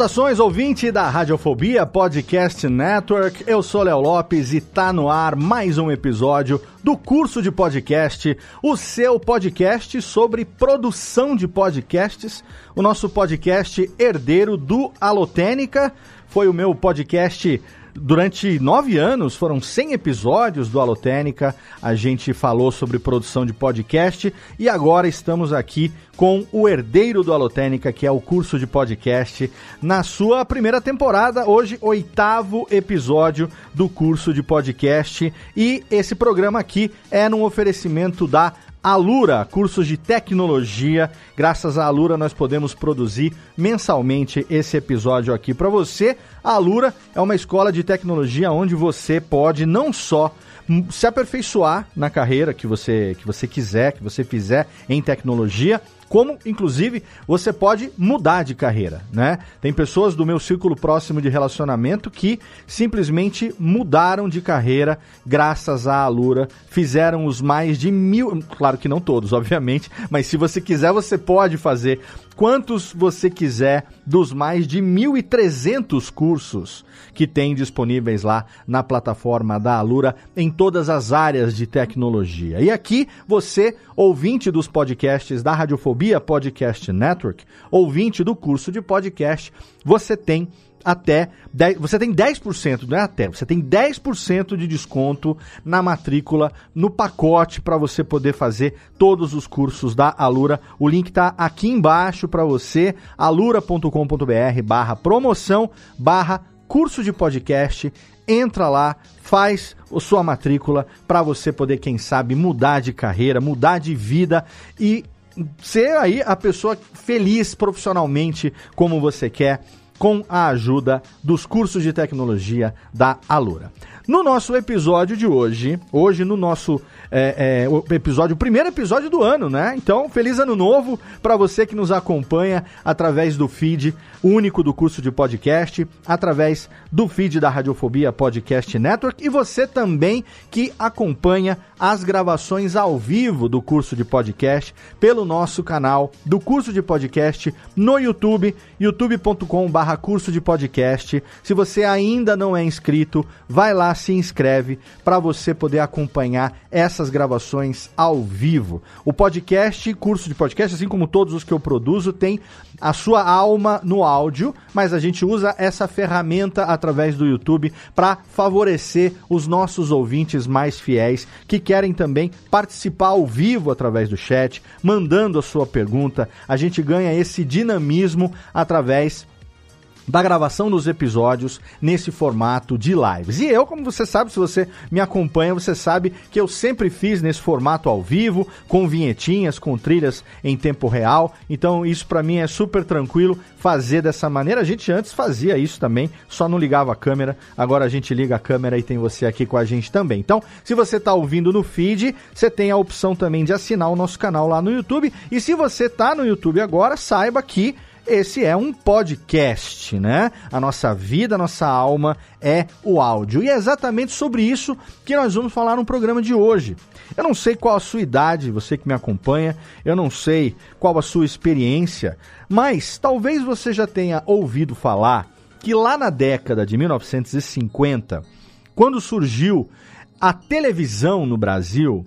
Saudações, ouvinte da Radiofobia Podcast Network. Eu sou Léo Lopes e tá no ar mais um episódio do curso de podcast, o seu podcast sobre produção de podcasts, o nosso podcast herdeiro do Alotênica. Foi o meu podcast Durante nove anos, foram 100 episódios do Alotênica. A gente falou sobre produção de podcast e agora estamos aqui com o herdeiro do Alotênica, que é o curso de podcast, na sua primeira temporada. Hoje, oitavo episódio do curso de podcast. E esse programa aqui é num oferecimento da Alura, cursos de tecnologia. Graças à Alura nós podemos produzir mensalmente esse episódio aqui para você. A Alura é uma escola de tecnologia onde você pode não só se aperfeiçoar na carreira que você que você quiser, que você fizer em tecnologia, como inclusive você pode mudar de carreira, né? Tem pessoas do meu círculo próximo de relacionamento que simplesmente mudaram de carreira graças à Alura, fizeram os mais de mil, claro que não todos, obviamente, mas se você quiser você pode fazer quantos você quiser dos mais de 1.300 cursos que tem disponíveis lá na plataforma da Alura em todas as áreas de tecnologia. E aqui você, ouvinte dos podcasts da Radiofobia Podcast Network, ouvinte do curso de podcast, você tem até 10, você tem 10%, não é até, você tem 10% de desconto na matrícula, no pacote para você poder fazer todos os cursos da Alura. O link está aqui embaixo para você, alura.com.br barra promoção, barra curso de podcast. Entra lá, faz a sua matrícula para você poder, quem sabe, mudar de carreira, mudar de vida e ser aí a pessoa feliz profissionalmente como você quer com a ajuda dos cursos de tecnologia da Alura. No nosso episódio de hoje, hoje no nosso é, é, episódio, o primeiro episódio do ano, né? Então, feliz ano novo para você que nos acompanha através do feed único do curso de podcast, através do feed da Radiofobia Podcast Network e você também que acompanha as gravações ao vivo do curso de podcast pelo nosso canal do curso de podcast no YouTube, youtube.com/barra curso de podcast. Se você ainda não é inscrito, vai lá, se inscreve para você poder acompanhar essas gravações ao vivo. O podcast, curso de podcast, assim como todos os que eu produzo, tem a sua alma no áudio, mas a gente usa essa ferramenta através do YouTube para favorecer os nossos ouvintes mais fiéis que querem também participar ao vivo através do chat, mandando a sua pergunta. A gente ganha esse dinamismo através da gravação dos episódios nesse formato de lives. E eu, como você sabe, se você me acompanha, você sabe que eu sempre fiz nesse formato ao vivo, com vinhetinhas, com trilhas em tempo real. Então, isso para mim é super tranquilo fazer dessa maneira. A gente antes fazia isso também, só não ligava a câmera. Agora a gente liga a câmera e tem você aqui com a gente também. Então, se você está ouvindo no feed, você tem a opção também de assinar o nosso canal lá no YouTube. E se você está no YouTube agora, saiba que esse é um podcast, né? A nossa vida, a nossa alma é o áudio. E é exatamente sobre isso que nós vamos falar no programa de hoje. Eu não sei qual a sua idade, você que me acompanha, eu não sei qual a sua experiência, mas talvez você já tenha ouvido falar que lá na década de 1950, quando surgiu a televisão no Brasil,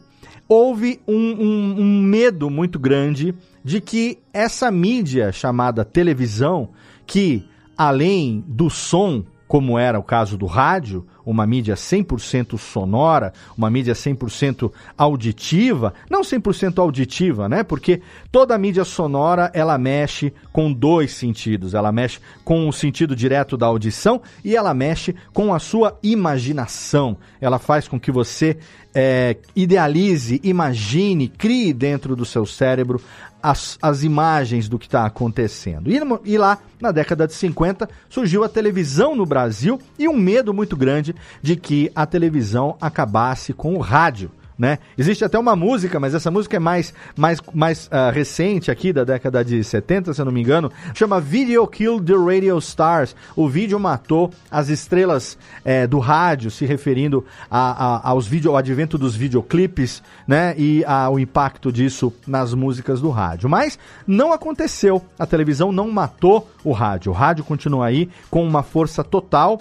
houve um, um, um medo muito grande de que essa mídia chamada televisão, que além do som como era o caso do rádio, uma mídia 100% sonora, uma mídia 100% auditiva, não 100% auditiva, né? Porque toda mídia sonora, ela mexe com dois sentidos. Ela mexe com o sentido direto da audição e ela mexe com a sua imaginação. Ela faz com que você é, idealize, imagine, crie dentro do seu cérebro as, as imagens do que está acontecendo. E, e lá, na década de 50, surgiu a televisão no Brasil e um medo muito grande de que a televisão acabasse com o rádio né? Existe até uma música, mas essa música é mais, mais, mais uh, recente aqui, da década de 70, se eu não me engano, chama Video Kill the Radio Stars. O vídeo matou as estrelas é, do rádio, se referindo a, a, aos vídeo, ao advento dos videoclipes, né? E ao impacto disso nas músicas do rádio. Mas não aconteceu. A televisão não matou o rádio. O rádio continua aí com uma força total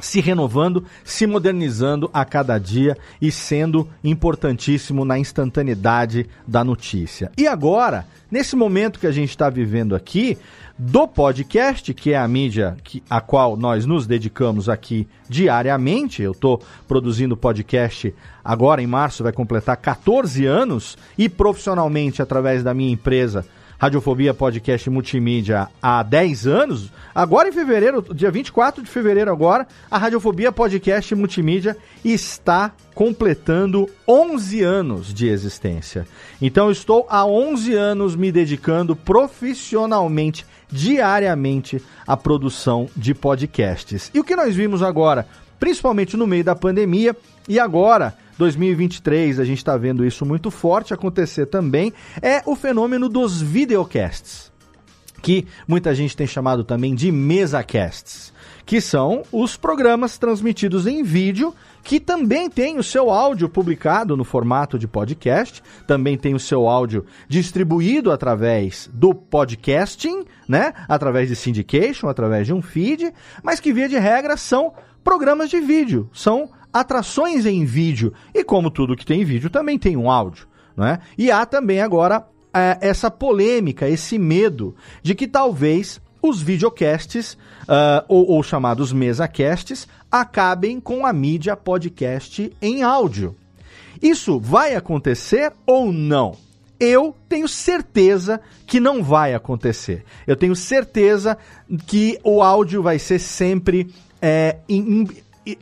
se renovando, se modernizando a cada dia e sendo importantíssimo na instantaneidade da notícia. E agora, nesse momento que a gente está vivendo aqui, do podcast, que é a mídia que, a qual nós nos dedicamos aqui diariamente. Eu estou produzindo podcast agora em março, vai completar 14 anos, e profissionalmente, através da minha empresa, Radiofobia Podcast Multimídia há 10 anos. Agora em fevereiro, dia 24 de fevereiro agora, a Radiofobia Podcast Multimídia está completando 11 anos de existência. Então estou há 11 anos me dedicando profissionalmente, diariamente, à produção de podcasts. E o que nós vimos agora, principalmente no meio da pandemia e agora 2023, a gente está vendo isso muito forte acontecer também, é o fenômeno dos videocasts, que muita gente tem chamado também de mesacasts, que são os programas transmitidos em vídeo que também tem o seu áudio publicado no formato de podcast, também tem o seu áudio distribuído através do podcasting, né? Através de syndication, através de um feed, mas que via de regra são programas de vídeo, são atrações em vídeo. E como tudo que tem vídeo, também tem um áudio. Né? E há também agora é, essa polêmica, esse medo de que talvez os videocasts, uh, ou, ou chamados mesacasts, acabem com a mídia podcast em áudio. Isso vai acontecer ou não? Eu tenho certeza que não vai acontecer. Eu tenho certeza que o áudio vai ser sempre é,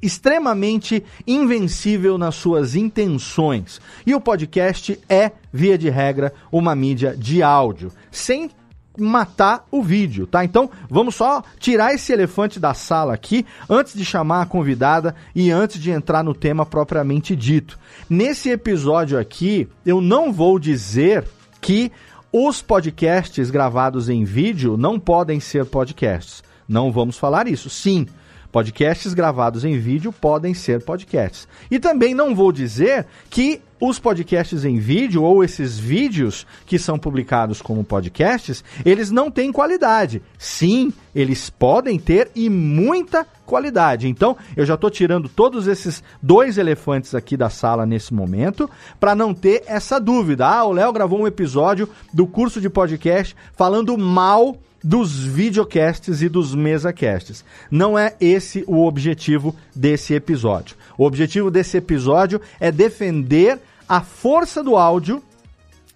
extremamente invencível nas suas intenções. E o podcast é, via de regra, uma mídia de áudio, sem matar o vídeo, tá? Então, vamos só tirar esse elefante da sala aqui antes de chamar a convidada e antes de entrar no tema propriamente dito. Nesse episódio aqui, eu não vou dizer que os podcasts gravados em vídeo não podem ser podcasts. Não vamos falar isso. Sim, Podcasts gravados em vídeo podem ser podcasts. E também não vou dizer que os podcasts em vídeo ou esses vídeos que são publicados como podcasts, eles não têm qualidade. Sim, eles podem ter e muita qualidade. Então, eu já estou tirando todos esses dois elefantes aqui da sala nesse momento para não ter essa dúvida. Ah, o Léo gravou um episódio do curso de podcast falando mal dos videocasts e dos mesacasts. Não é esse o objetivo desse episódio. O objetivo desse episódio é defender a força do áudio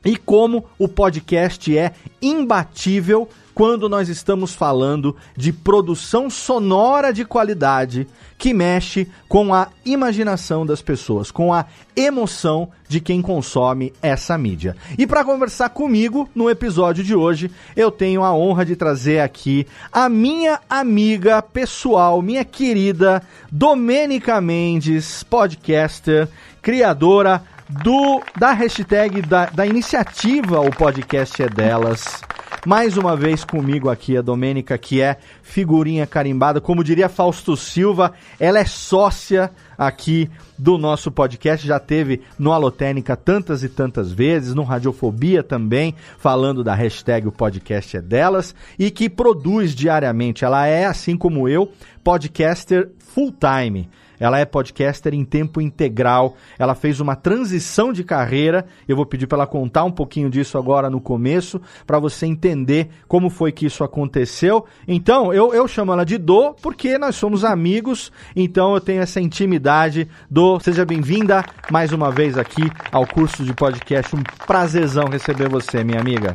e como o podcast é imbatível quando nós estamos falando de produção sonora de qualidade que mexe com a imaginação das pessoas, com a emoção de quem consome essa mídia. E para conversar comigo no episódio de hoje, eu tenho a honra de trazer aqui a minha amiga pessoal, minha querida Domênica Mendes, podcaster, criadora do da hashtag da, da iniciativa O Podcast é Delas. Mais uma vez comigo aqui a Domênica, que é figurinha carimbada, como diria Fausto Silva, ela é sócia aqui do nosso podcast, já teve no Alotênica tantas e tantas vezes, no Radiofobia também, falando da hashtag o podcast é delas, e que produz diariamente. Ela é, assim como eu, podcaster full time. Ela é podcaster em tempo integral. Ela fez uma transição de carreira. Eu vou pedir para ela contar um pouquinho disso agora no começo, para você entender como foi que isso aconteceu. Então, eu, eu chamo ela de Do, porque nós somos amigos. Então, eu tenho essa intimidade. Do, seja bem-vinda mais uma vez aqui ao curso de podcast. Um prazerzão receber você, minha amiga.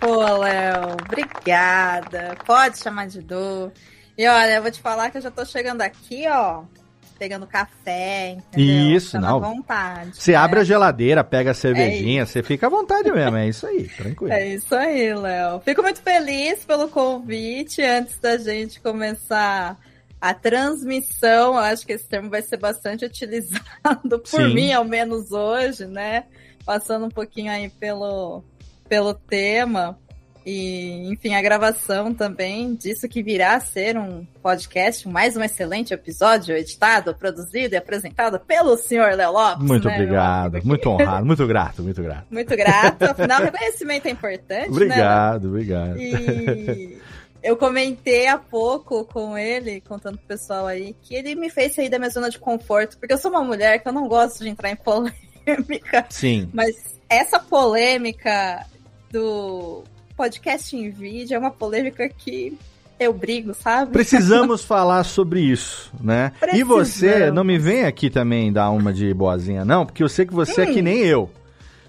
Pô, Léo, obrigada. Pode chamar de Do. E olha, eu vou te falar que eu já tô chegando aqui, ó, pegando café, entendeu? Isso, não. vontade. Você né? abre a geladeira, pega a cervejinha, é você fica à vontade mesmo, é isso aí, tranquilo. É isso aí, Léo. Fico muito feliz pelo convite antes da gente começar a transmissão, eu acho que esse termo vai ser bastante utilizado por Sim. mim, ao menos hoje, né? Passando um pouquinho aí pelo, pelo tema. E, enfim, a gravação também disso que virá a ser um podcast, mais um excelente episódio, editado, produzido e apresentado pelo senhor Léo Lopes. Muito né, obrigado, muito honrado, muito grato, muito grato. Muito grato, afinal, o reconhecimento é importante. Né, obrigado, né, obrigado. E eu comentei há pouco com ele, contando pro pessoal aí, que ele me fez sair da minha zona de conforto, porque eu sou uma mulher que eu não gosto de entrar em polêmica. Sim. Mas essa polêmica do podcast em vídeo é uma polêmica que eu brigo, sabe? Precisamos falar sobre isso, né? Precisamos. E você, não me vem aqui também dar uma de boazinha, não, porque eu sei que você é que nem eu.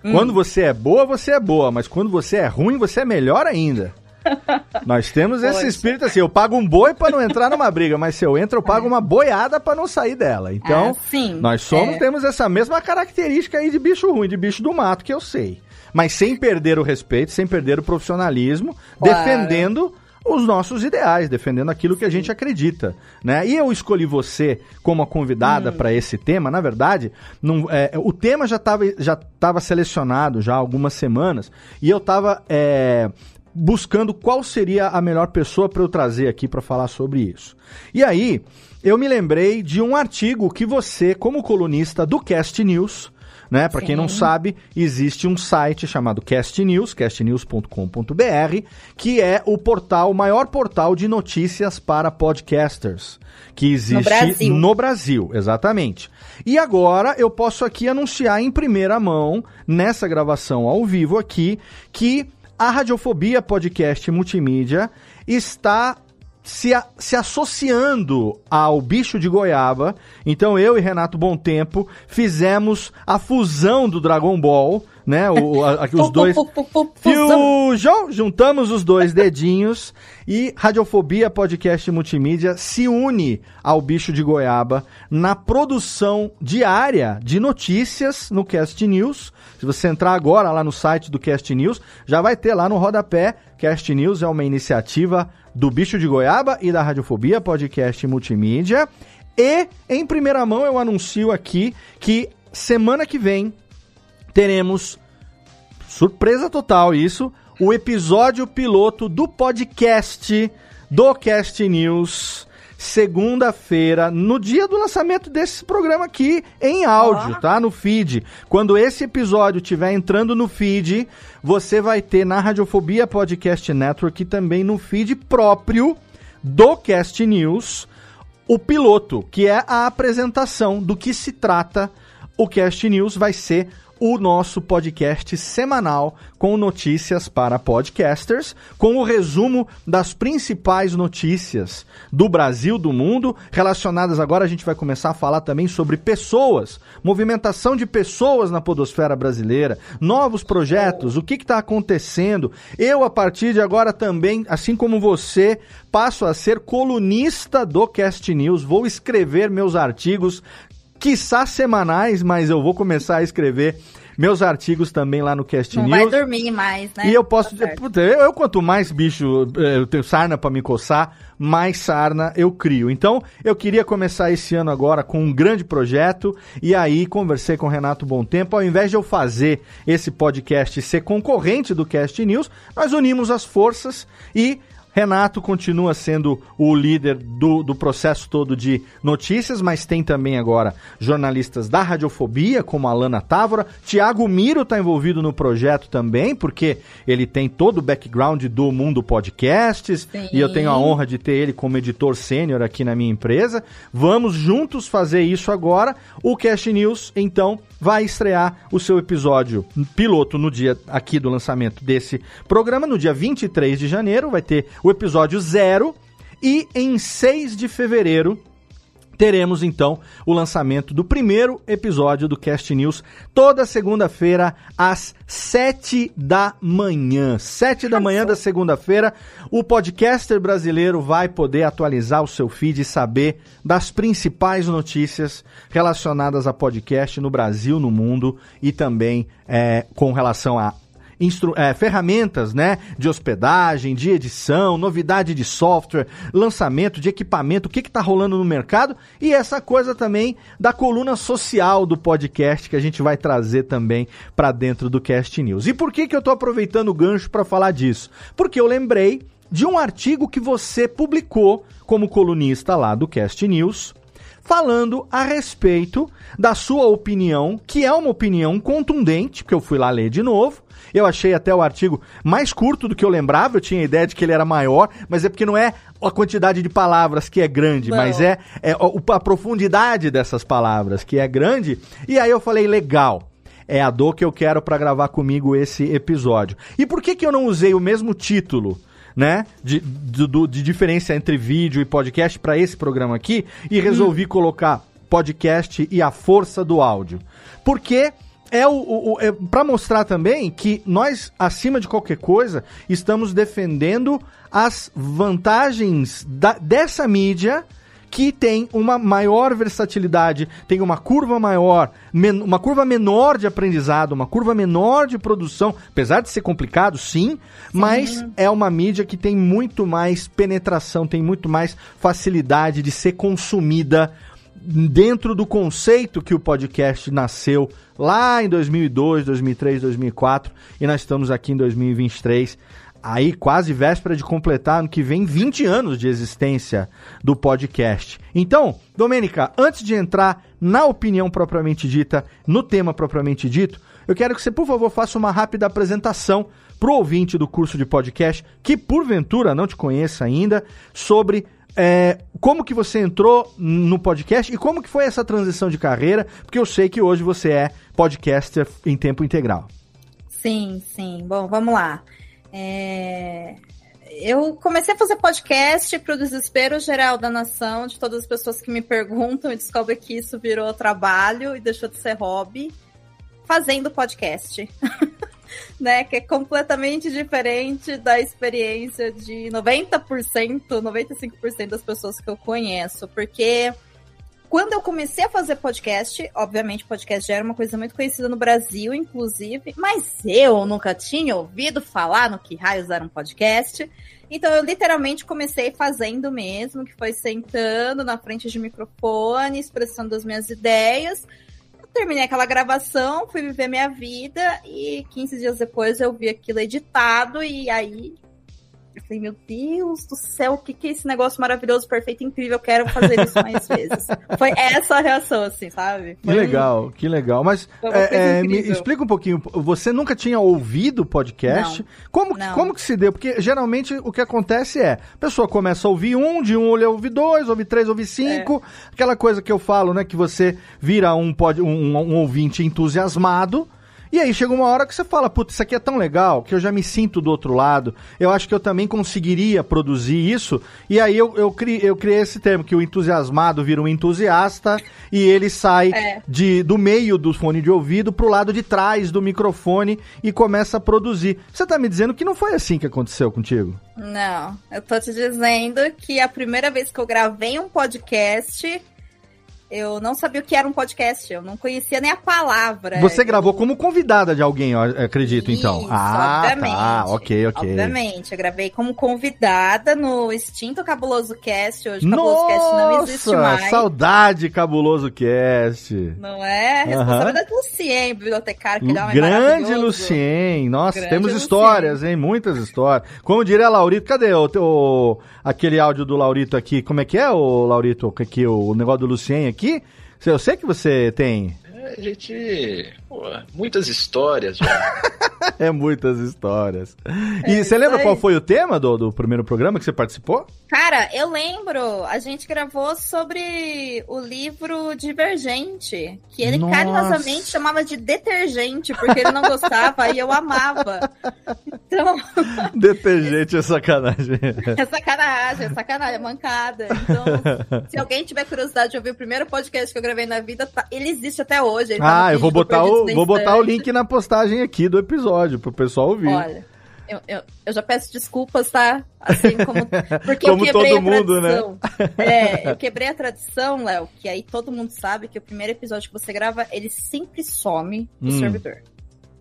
Hum. Quando você é boa, você é boa, mas quando você é ruim, você é melhor ainda. Nós temos esse espírito assim, eu pago um boi para não entrar numa briga, mas se eu entro, eu pago uma boiada para não sair dela. Então, ah, sim, nós somos, é. temos essa mesma característica aí de bicho ruim, de bicho do mato, que eu sei. Mas sem perder o respeito, sem perder o profissionalismo, claro. defendendo os nossos ideais, defendendo aquilo que a gente acredita, né? E eu escolhi você como a convidada hum. para esse tema. Na verdade, não, é, o tema já estava já tava selecionado já há algumas semanas e eu estava é, buscando qual seria a melhor pessoa para eu trazer aqui para falar sobre isso. E aí, eu me lembrei de um artigo que você, como colunista do Cast News, né? Para quem não sabe, existe um site chamado Cast News, castnews.com.br, que é o portal, o maior portal de notícias para podcasters que existe no Brasil. no Brasil, exatamente. E agora eu posso aqui anunciar em primeira mão, nessa gravação ao vivo aqui, que a Radiofobia Podcast Multimídia está se, a, se associando ao bicho de goiaba. Então eu e Renato Bom Tempo fizemos a fusão do Dragon Ball, né? O, a, os dois. Fusion! Juntamos os dois dedinhos e Radiofobia Podcast Multimídia se une ao bicho de goiaba na produção diária de notícias no Cast News. Se você entrar agora lá no site do Cast News, já vai ter lá no rodapé. Cast News é uma iniciativa do Bicho de Goiaba e da Radiofobia Podcast Multimídia. E em primeira mão eu anuncio aqui que semana que vem teremos surpresa total isso, o episódio piloto do podcast do Cast News segunda-feira, no dia do lançamento desse programa aqui em áudio, tá? No feed. Quando esse episódio estiver entrando no feed, você vai ter na Radiofobia Podcast Network e também no feed próprio do Cast News o piloto, que é a apresentação do que se trata o Cast News vai ser o nosso podcast semanal com notícias para podcasters, com o resumo das principais notícias do Brasil, do mundo, relacionadas agora a gente vai começar a falar também sobre pessoas, movimentação de pessoas na podosfera brasileira, novos projetos, o que está acontecendo. Eu, a partir de agora também, assim como você, passo a ser colunista do Cast News, vou escrever meus artigos quiçá semanais, mas eu vou começar a escrever meus artigos também lá no Cast Não News. vai dormir mais, né? E eu posso tá puta, eu, eu, quanto mais bicho, eh, eu tenho sarna para me coçar, mais sarna eu crio. Então, eu queria começar esse ano agora com um grande projeto e aí conversei com o Renato Bom Tempo, ao invés de eu fazer esse podcast ser concorrente do Cast News, nós unimos as forças e Renato continua sendo o líder do, do processo todo de notícias, mas tem também agora jornalistas da Radiofobia, como a Alana Távora. Tiago Miro está envolvido no projeto também, porque ele tem todo o background do mundo podcasts, Sim. e eu tenho a honra de ter ele como editor sênior aqui na minha empresa. Vamos juntos fazer isso agora. O Cast News, então, vai estrear o seu episódio piloto no dia aqui do lançamento desse programa, no dia 23 de janeiro, vai ter o episódio zero, e em 6 de fevereiro teremos então o lançamento do primeiro episódio do Cast News toda segunda-feira às 7 da manhã. 7 da manhã da segunda-feira, o podcaster brasileiro vai poder atualizar o seu feed e saber das principais notícias relacionadas a podcast no Brasil, no mundo e também é, com relação a é, ferramentas né, de hospedagem, de edição, novidade de software, lançamento de equipamento, o que está rolando no mercado e essa coisa também da coluna social do podcast que a gente vai trazer também para dentro do Cast News. E por que, que eu estou aproveitando o gancho para falar disso? Porque eu lembrei de um artigo que você publicou como colunista lá do Cast News falando a respeito da sua opinião, que é uma opinião contundente, que eu fui lá ler de novo, eu achei até o artigo mais curto do que eu lembrava, eu tinha a ideia de que ele era maior, mas é porque não é a quantidade de palavras que é grande, não. mas é, é a profundidade dessas palavras que é grande. E aí eu falei, legal é a dor que eu quero para gravar comigo esse episódio. E por que, que eu não usei o mesmo título? Né? De, de, de diferença entre vídeo e podcast para esse programa aqui e resolvi hum. colocar podcast e a força do áudio. Porque é o, o, o é para mostrar também que nós, acima de qualquer coisa, estamos defendendo as vantagens da, dessa mídia que tem uma maior versatilidade, tem uma curva maior, uma curva menor de aprendizado, uma curva menor de produção, apesar de ser complicado, sim, sim, mas é uma mídia que tem muito mais penetração, tem muito mais facilidade de ser consumida dentro do conceito que o podcast nasceu lá em 2002, 2003, 2004 e nós estamos aqui em 2023. Aí, quase véspera de completar ano que vem 20 anos de existência do podcast. Então, Domênica, antes de entrar na opinião propriamente dita, no tema propriamente dito, eu quero que você, por favor, faça uma rápida apresentação para o ouvinte do curso de podcast que, porventura, não te conheça ainda, sobre é, como que você entrou no podcast e como que foi essa transição de carreira? Porque eu sei que hoje você é podcaster em tempo integral. Sim, sim. Bom, vamos lá. É... Eu comecei a fazer podcast para o desespero geral da nação, de todas as pessoas que me perguntam e descobrem que isso virou trabalho e deixou de ser hobby, fazendo podcast. né? Que é completamente diferente da experiência de 90%, 95% das pessoas que eu conheço. Porque quando eu comecei a fazer podcast, obviamente podcast já era uma coisa muito conhecida no Brasil, inclusive, mas eu nunca tinha ouvido falar no que raios era um podcast. Então eu literalmente comecei fazendo mesmo, que foi sentando na frente de microfone, expressando as minhas ideias terminei aquela gravação, fui viver minha vida e 15 dias depois eu vi aquilo editado e aí eu falei, meu Deus do céu, o que, que é esse negócio maravilhoso, perfeito, incrível, eu quero fazer isso mais vezes. Foi essa a reação, assim, sabe? Foi... Que legal, que legal. Mas é, é, me explica um pouquinho, você nunca tinha ouvido podcast? Não, como, não. como que se deu? Porque geralmente o que acontece é, a pessoa começa a ouvir um, de um ele ouve dois, ouve três, ouve cinco, é. aquela coisa que eu falo, né, que você vira um, pod, um, um ouvinte entusiasmado, e aí chega uma hora que você fala, putz, isso aqui é tão legal que eu já me sinto do outro lado. Eu acho que eu também conseguiria produzir isso. E aí eu, eu, criei, eu criei esse termo, que o entusiasmado vira um entusiasta e ele sai é. de, do meio do fone de ouvido pro lado de trás do microfone e começa a produzir. Você tá me dizendo que não foi assim que aconteceu contigo? Não, eu tô te dizendo que a primeira vez que eu gravei um podcast eu não sabia o que era um podcast, eu não conhecia nem a palavra. Você gravou como convidada de alguém, eu acredito, então. Isso, ah, obviamente. tá, ok, ok. Obviamente, eu gravei como convidada no extinto Cabuloso Cast, hoje Cabuloso Cast não existe mais. saudade Cabuloso Cast. Não é? Responsabilidade do Lucien, bibliotecário, que dá uma Grande Lucien, nossa, Grande temos Lucien. histórias, hein, muitas histórias. Como diria Laurito, cadê o, o, aquele áudio do Laurito aqui? Como é que é, o Laurito, aqui, o negócio do Lucien aqui? Eu sei que você tem. É, a gente. Pô, muitas histórias já. é muitas histórias. E É você lembra qual foi o tema do, do primeiro programa que você participou? Cara, eu lembro, a gente gravou sobre o livro Divergente, que ele Nossa. carinhosamente chamava de detergente, porque ele não gostava e eu amava. Então, Detergente é sacanagem. é sacanagem, é sacanagem, é mancada. Então, se alguém tiver curiosidade de ouvir o primeiro podcast que eu gravei na vida, tá- ele existe até hoje. tá Ah, eu vou botar o, vou botar o link na postagem aqui do episódio pro pessoal ouvir. Olha, eu, eu, eu já peço desculpas, tá? Assim como. Porque Como eu quebrei todo a mundo, né? tradição. É, eu quebrei a tradição, Léo, que aí todo mundo sabe que o primeiro episódio que você grava, ele sempre some do Hum. servidor.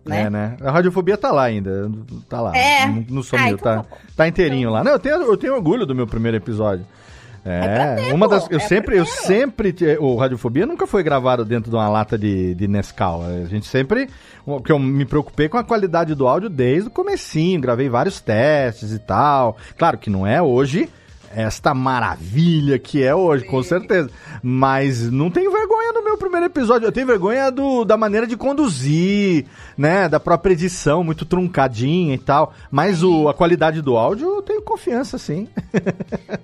Né? É, né? A radiofobia tá lá ainda. Tá lá. É. Não, não Ah, sumiu, então tá, tá tá inteirinho lá. Não, eu tenho, eu tenho orgulho do meu primeiro episódio. É, ter, uma das. Eu é sempre, eu sempre. O Radiofobia nunca foi gravado dentro de uma lata de, de Nescau. A gente sempre. Porque eu me preocupei com a qualidade do áudio desde o comecinho. Gravei vários testes e tal. Claro que não é hoje esta maravilha que é hoje, com Sim. certeza. Mas não tenho vergonha do meu primeiro episódio. Eu tenho vergonha do, da maneira de conduzir, né? Da própria edição, muito truncadinha e tal. Mas o, a qualidade do áudio, eu tenho confiança, sim.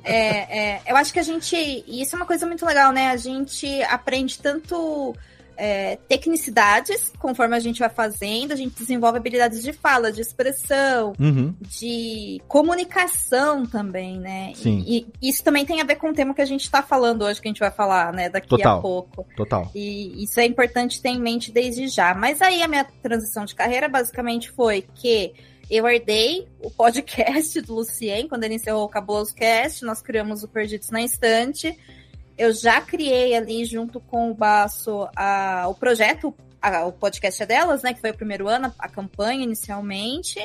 É, é, eu acho que a gente. E isso é uma coisa muito legal, né? A gente aprende tanto é, tecnicidades conforme a gente vai fazendo, a gente desenvolve habilidades de fala, de expressão, Uhum. de comunicação também, né? Sim. E, e isso também tem a ver com o tema que a gente está falando hoje, que a gente vai falar, né, daqui Total. a pouco. Total. E isso é importante ter em mente desde já. Mas aí a minha transição de carreira basicamente foi que eu herdei o podcast do Lucien, quando ele encerrou o Cabuloso Cast, nós criamos o Perdidos na Estante. Eu já criei ali, junto com o Baço, a, o projeto, a- o podcast é delas, né? Que foi o primeiro ano, a campanha inicialmente.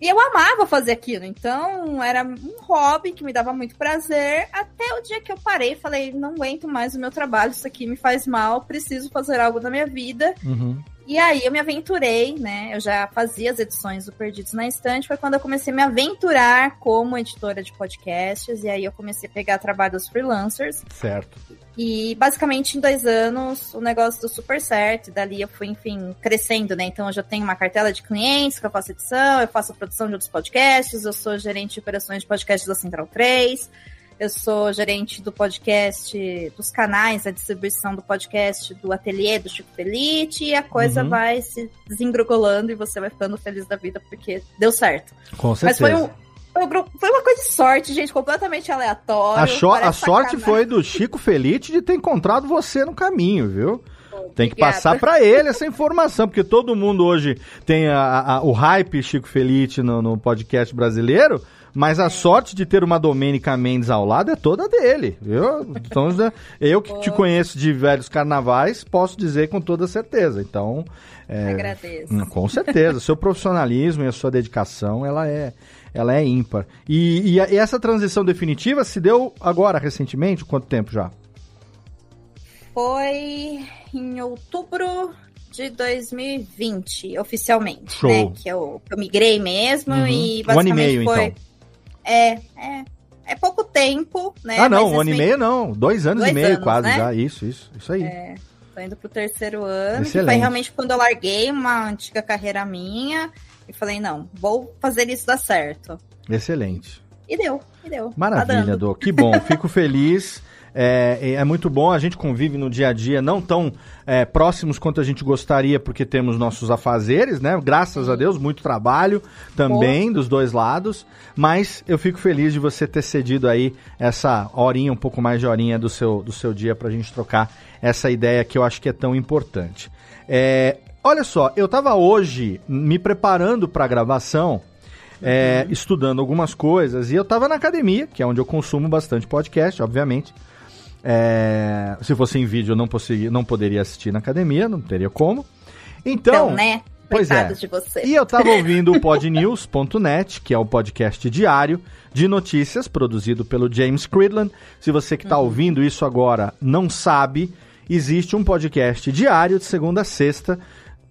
E eu amava fazer aquilo, então era um hobby que me dava muito prazer, até o dia que eu parei falei, não aguento mais o meu trabalho, isso aqui me faz mal, preciso fazer algo na minha vida. Uhum. E aí eu me aventurei, né? Eu já fazia as edições do Perdidos na Estante, foi quando eu comecei a me aventurar como editora de podcasts, e aí eu comecei a pegar trabalho dos freelancers. Certo. E basicamente em dois anos o negócio deu super certo. E dali eu fui, enfim, crescendo, né? Então eu já tenho uma cartela de clientes que eu faço edição, eu faço produção de outros podcasts, eu sou gerente de operações de podcasts da Central 3, eu sou gerente do podcast, dos canais, a distribuição do podcast do ateliê do Chico Felite, e a coisa Uhum. vai se desengrugolando e você vai ficando feliz da vida porque deu certo. Com Mas certeza. foi um. Foi um foi uma coisa de sorte, gente, completamente aleatória. A, cho- a sorte foi do Chico Felite de ter encontrado você no caminho, viu? Tem que Obrigada. passar pra ele essa informação, porque todo mundo hoje tem a- a- o hype Chico Felite no, no podcast brasileiro, mas a sorte de ter uma Domênica Mendes ao lado é toda dele, viu? Então, eu que te conheço de velhos carnavais, posso dizer com toda certeza. Então, é, Agradeço. Com certeza, seu profissionalismo e a sua dedicação, ela é, ela é ímpar. E, e e essa transição definitiva se deu agora, recentemente? Quanto tempo já? Foi em outubro de 2020, oficialmente, Show. né? Que eu, eu migrei mesmo Uhum. e Um basicamente ano e meio, foi. então. É, é. É pouco tempo, né? ah, não, um ano e esse meio não, dois anos Dois e meio anos, quase né? já, isso, isso, isso aí. Tô indo pro terceiro ano, Excelente. foi realmente quando eu larguei uma antiga carreira minha e falei, não, vou fazer isso dar certo. Excelente. E deu, e deu. Tá Maravilha, dando. Dô. Que bom, fico feliz. É, é muito bom, a gente convive no dia a dia, não tão é, próximos quanto a gente gostaria, porque temos nossos afazeres, né? Graças a Deus, muito trabalho também dos dois lados. Mas eu fico feliz de você ter cedido aí essa horinha, um pouco mais de horinha do seu, do seu dia pra gente trocar essa ideia que eu acho que é tão importante. É, olha só, eu tava hoje me preparando pra gravação é, estudando algumas coisas. E eu tava na academia, que é onde eu consumo bastante podcast, obviamente. É, se fosse em vídeo, eu não, não poderia assistir na academia, não teria como. Então, então né? Pois é. E eu tava ouvindo o podnews.net, que é o podcast diário de notícias produzido pelo James Cridland. Se você que está uhum. ouvindo isso agora não sabe, existe um podcast diário de segunda a sexta,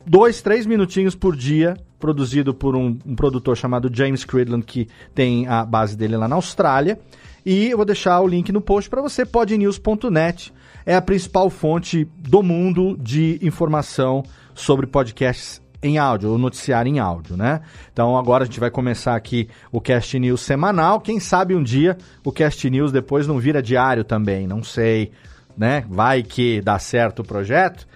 dois, três minutinhos por dia, produzido por um, um produtor chamado James Cridland, que tem a base dele lá na Austrália. E eu vou deixar o link no post para você, podnews.net. É a principal fonte do mundo de informação sobre podcasts em áudio, o noticiário em áudio, né? Então agora a gente vai começar aqui o Cast News semanal. Quem sabe um dia o Cast News depois não vira diário também, não sei, né? Vai que dá certo o projeto.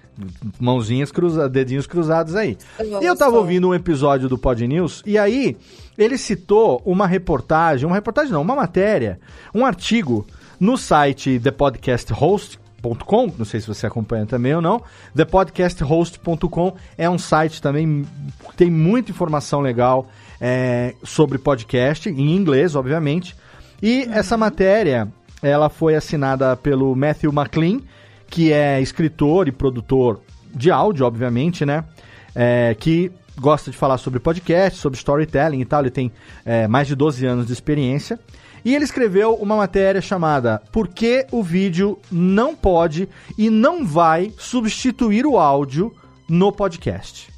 Mãozinhas cruzadas, dedinhos cruzados aí. Eu e eu tava ouvindo um episódio do Pod News e aí ele citou uma reportagem, uma reportagem não, uma matéria, um artigo no site The Podcast Host, thepodcasthost.com, não sei se você acompanha também ou não. Thepodcasthost.com é um site também que tem muita informação legal é, sobre podcast, em inglês, obviamente. E essa matéria, ela foi assinada pelo Matthew McLean, que é escritor e produtor de áudio, obviamente, né? É, que gosta de falar sobre podcast, sobre storytelling e tal. Ele tem é, mais de 12 anos de experiência. E ele escreveu uma matéria chamada Por que o vídeo não pode e não vai substituir o áudio no podcast?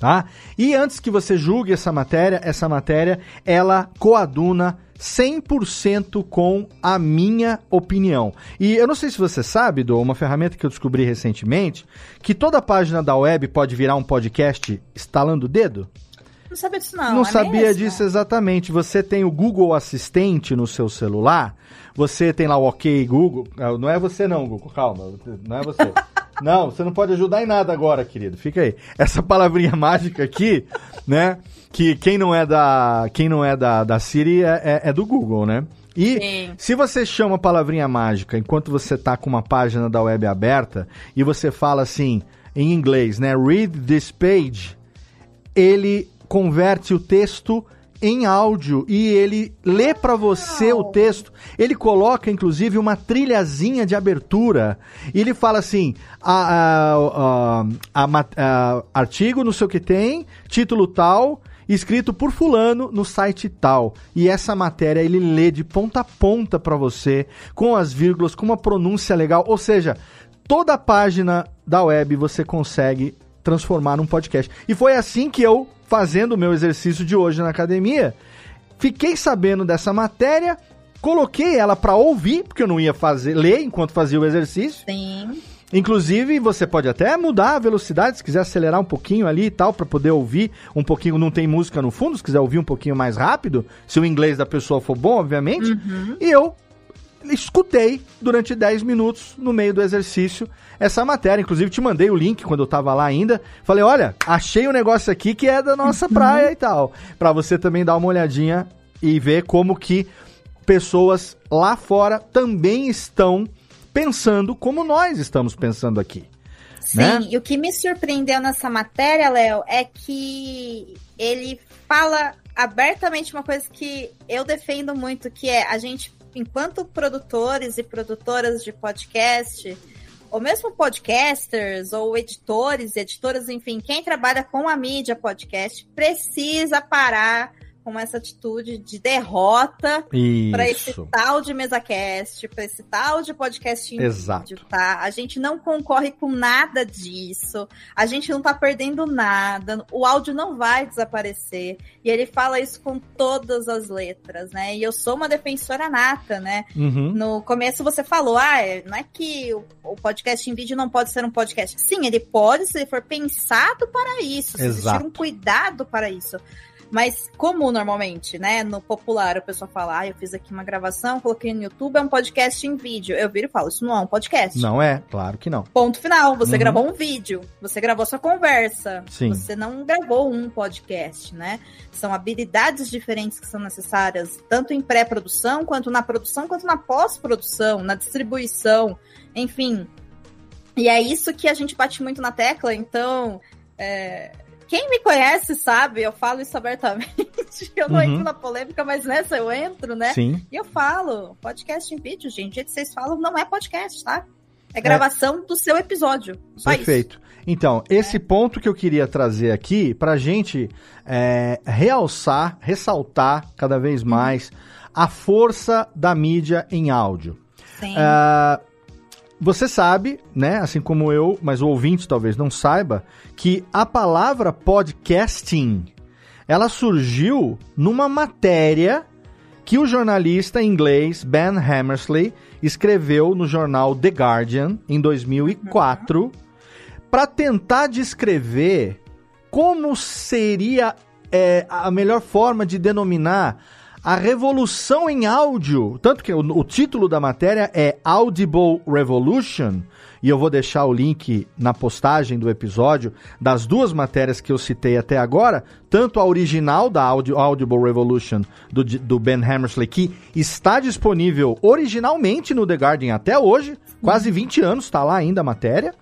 Tá? E antes que você julgue essa matéria, essa matéria ela coaduna 100% com a minha opinião. E eu não sei se você sabe, do uma ferramenta que eu descobri recentemente, que toda página da web pode virar um podcast estalando o dedo. Não sabia disso, não. Não é sabia mesmo? disso exatamente. Você tem o Google Assistente no seu celular. Você tem lá o OK Google. Ah, não é você, não, Google. Calma. Não é você. não, você não pode ajudar em nada agora, querido. Fica aí. Essa palavrinha mágica aqui, né? Que quem não é da, quem não é da, da Siri é, é, é do Google, né? E Sim. se você chama a palavrinha mágica enquanto você tá com uma página da web aberta e você fala assim em inglês, né? Read this page, ele converte o texto em áudio e ele lê para você o texto. Ele coloca, inclusive, uma trilhazinha de abertura. E ele fala assim: a, a, a, a, artigo, não sei o que tem, título tal, escrito por fulano no site tal. E essa matéria ele lê de ponta a ponta para você, com as vírgulas, com uma pronúncia legal. Ou seja, toda a página da web você consegue transformar num podcast. E foi assim que eu fazendo o meu exercício de hoje na academia, fiquei sabendo dessa matéria, coloquei ela para ouvir, porque eu não ia fazer ler enquanto fazia o exercício. Sim. Inclusive, você pode até mudar a velocidade, se quiser acelerar um pouquinho ali e tal, para poder ouvir um pouquinho. Não tem música no fundo, se quiser ouvir um pouquinho mais rápido, se o inglês da pessoa for bom, obviamente. Uhum. E eu escutei durante 10 minutos no meio do exercício essa matéria. Inclusive, te mandei o link quando eu tava lá ainda. Falei, olha, achei um negócio aqui que é da nossa uhum. praia e tal. para você também dar uma olhadinha e ver como que pessoas lá fora também estão pensando como nós estamos pensando aqui. Sim, né? e o que me surpreendeu nessa matéria, Léo, é que ele fala abertamente uma coisa que eu defendo muito, que é a gente, enquanto produtores e produtoras de podcast, ou mesmo podcasters ou editores, editoras, enfim, quem trabalha com a mídia podcast precisa parar com essa atitude de derrota para esse tal de MesaCast, para esse tal de podcast em Exato. vídeo, tá? A gente não concorre com nada disso, a gente não tá perdendo nada, o áudio não vai desaparecer. E ele fala isso com todas as letras, né? E eu sou uma defensora nata, né? Uhum. No começo você falou, ah, é, não é que o, podcast em vídeo não pode ser um podcast. Sim, ele pode se ele for pensado para isso, se existir um cuidado para isso. Mas como normalmente, né, no popular o pessoal fala, ah, eu fiz aqui uma gravação, coloquei no YouTube, é um podcast em vídeo. Eu viro e falo, isso não é um podcast. Não é, claro que não. Ponto final. Você uhum. gravou um vídeo, você gravou sua conversa. Sim. Você não gravou um podcast, né? São habilidades diferentes que são necessárias, tanto em pré-produção, quanto na produção, quanto na pós-produção, na distribuição, enfim. E é isso que a gente bate muito na tecla, então. É, quem me conhece sabe, eu falo isso abertamente. eu não uhum. entro na polêmica, mas nessa eu entro, né? Sim. E eu falo, podcast em vídeo, gente. O jeito que vocês falam não é podcast, tá? É gravação é. do seu episódio. Perfeito. Isso. Então, esse é. ponto que eu queria trazer aqui pra gente é, realçar, ressaltar cada vez uhum. mais a força da mídia em áudio. Sim. Uh, você sabe, né, assim como eu, mas o ouvinte talvez não saiba, que a palavra podcasting ela surgiu numa matéria que o jornalista inglês Ben Hammersley escreveu no jornal The Guardian em 2004 uhum. para tentar descrever como seria é, a melhor forma de denominar a revolução em áudio, tanto que o, o, título da matéria é Audible Revolution, e eu vou deixar o link na postagem do episódio das duas matérias que eu citei até agora, tanto a original da Audi, Audible Revolution do, do Ben Hammersley, que está disponível originalmente no The Guardian até hoje, quase 20 anos está lá ainda a matéria,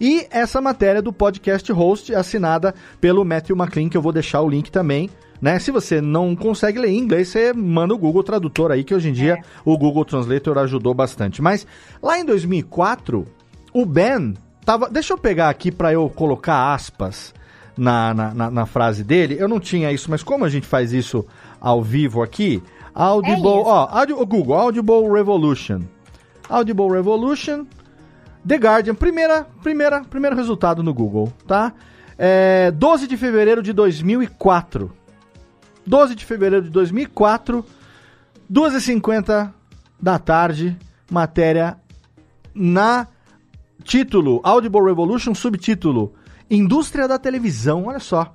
e essa matéria do podcast host assinada pelo Matthew McLean, que eu vou deixar o link também né? Se você não consegue ler inglês, você manda o Google Tradutor aí, que hoje em dia é. o Google Translator ajudou bastante. Mas lá em 2004, o Ben tava. Deixa eu pegar aqui para eu colocar aspas na, na, na, na, frase dele. Eu não tinha isso, mas como a gente faz isso ao vivo aqui, Audible. É ó, Google, Audible Revolution. Audible Revolution. The Guardian, primeira, primeira, primeiro resultado no Google, tá? É, 12 de fevereiro de 2004. 12 de fevereiro de 2004, 2h50 da tarde, matéria na título Audible Revolution, subtítulo Indústria da Televisão, olha só,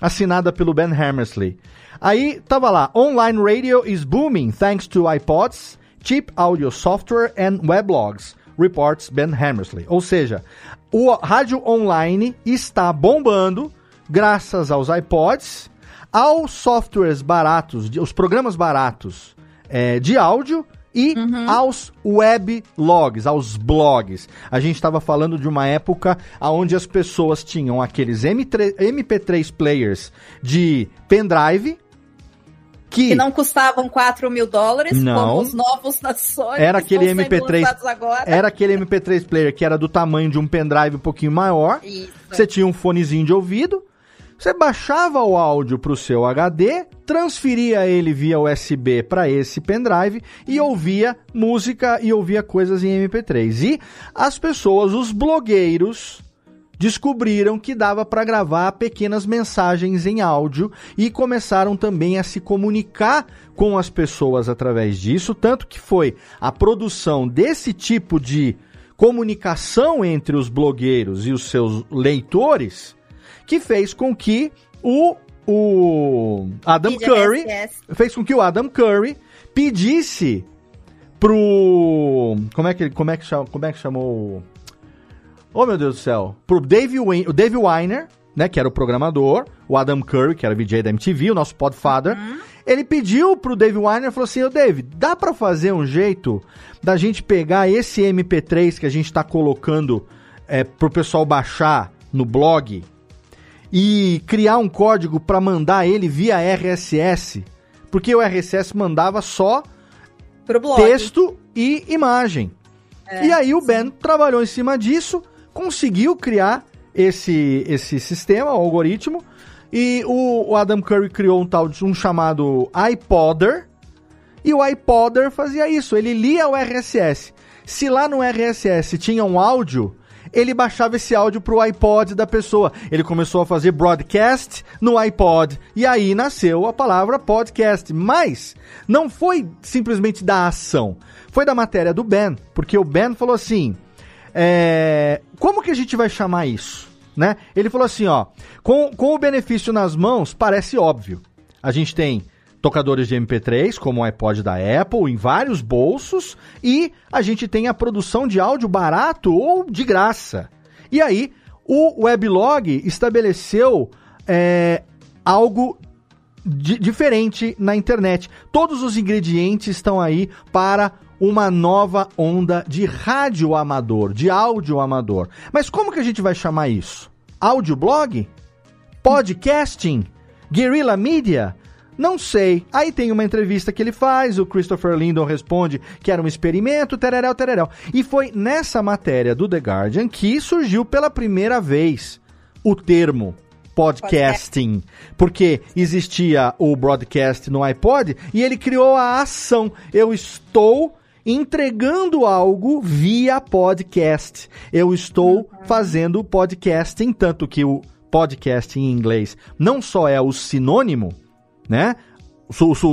assinada pelo Ben Hammersley. Aí tava lá, Online Radio is booming thanks to iPods, cheap audio software and weblogs, reports Ben Hammersley. Ou seja, o rádio online está bombando graças aos iPods aos softwares baratos, os programas baratos é, de áudio e uhum. aos web logs, aos blogs. A gente estava falando de uma época onde as pessoas tinham aqueles M3, MP3 players de pendrive. Que, que não custavam 4 mil dólares, não, como os novos nações. Era aquele MP3. Era aquele MP3 player que era do tamanho de um pendrive um pouquinho maior. Isso. Você tinha um fonezinho de ouvido você baixava o áudio para o seu HD, transferia ele via USB para esse pendrive e ouvia música e ouvia coisas em MP3. E as pessoas, os blogueiros, descobriram que dava para gravar pequenas mensagens em áudio e começaram também a se comunicar com as pessoas através disso, tanto que foi a produção desse tipo de comunicação entre os blogueiros e os seus leitores que fez com que o, o Adam Curry fez com que o Adam Curry pedisse pro como é que como é que chama, como é que chamou Oh meu Deus do céu, pro Dave Win, o Dave Weiner, né, que era o programador, o Adam Curry, que era VJ da MTV, o nosso Podfather, uhum. ele pediu pro Dave Weiner, falou assim, ô Dave, dá para fazer um jeito da gente pegar esse MP3 que a gente tá colocando é, pro pessoal baixar no blog e criar um código para mandar ele via RSS, porque o RSS mandava só texto e imagem. É, e aí o Ben trabalhou em cima disso, conseguiu criar esse, esse sistema, o algoritmo, e o, o Adam Curry criou um tal de um chamado iPodder, e o iPodder fazia isso, ele lia o RSS. Se lá no RSS tinha um áudio, ele baixava esse áudio pro iPod da pessoa. Ele começou a fazer broadcast no iPod. E aí nasceu a palavra podcast. Mas não foi simplesmente da ação. Foi da matéria do Ben. Porque o Ben falou assim: é, como que a gente vai chamar isso? Né? Ele falou assim: ó, com, com o benefício nas mãos, parece óbvio. A gente tem tocadores de MP3, como o iPod da Apple, em vários bolsos, e a gente tem a produção de áudio barato ou de graça. E aí, o Weblog estabeleceu é, algo di diferente na internet. Todos os ingredientes estão aí para uma nova onda de rádio amador, de áudio amador. Mas como que a gente vai chamar isso? Audioblog? Podcasting? Guerrilla Media? Não sei. Aí tem uma entrevista que ele faz, o Christopher Lindon responde que era um experimento, tereréu, tereréu. E foi nessa matéria do The Guardian que surgiu pela primeira vez o termo podcasting, porque existia o broadcast no iPod e ele criou a ação. Eu estou entregando algo via podcast. Eu estou fazendo podcasting, tanto que o podcast em inglês não só é o sinônimo, né?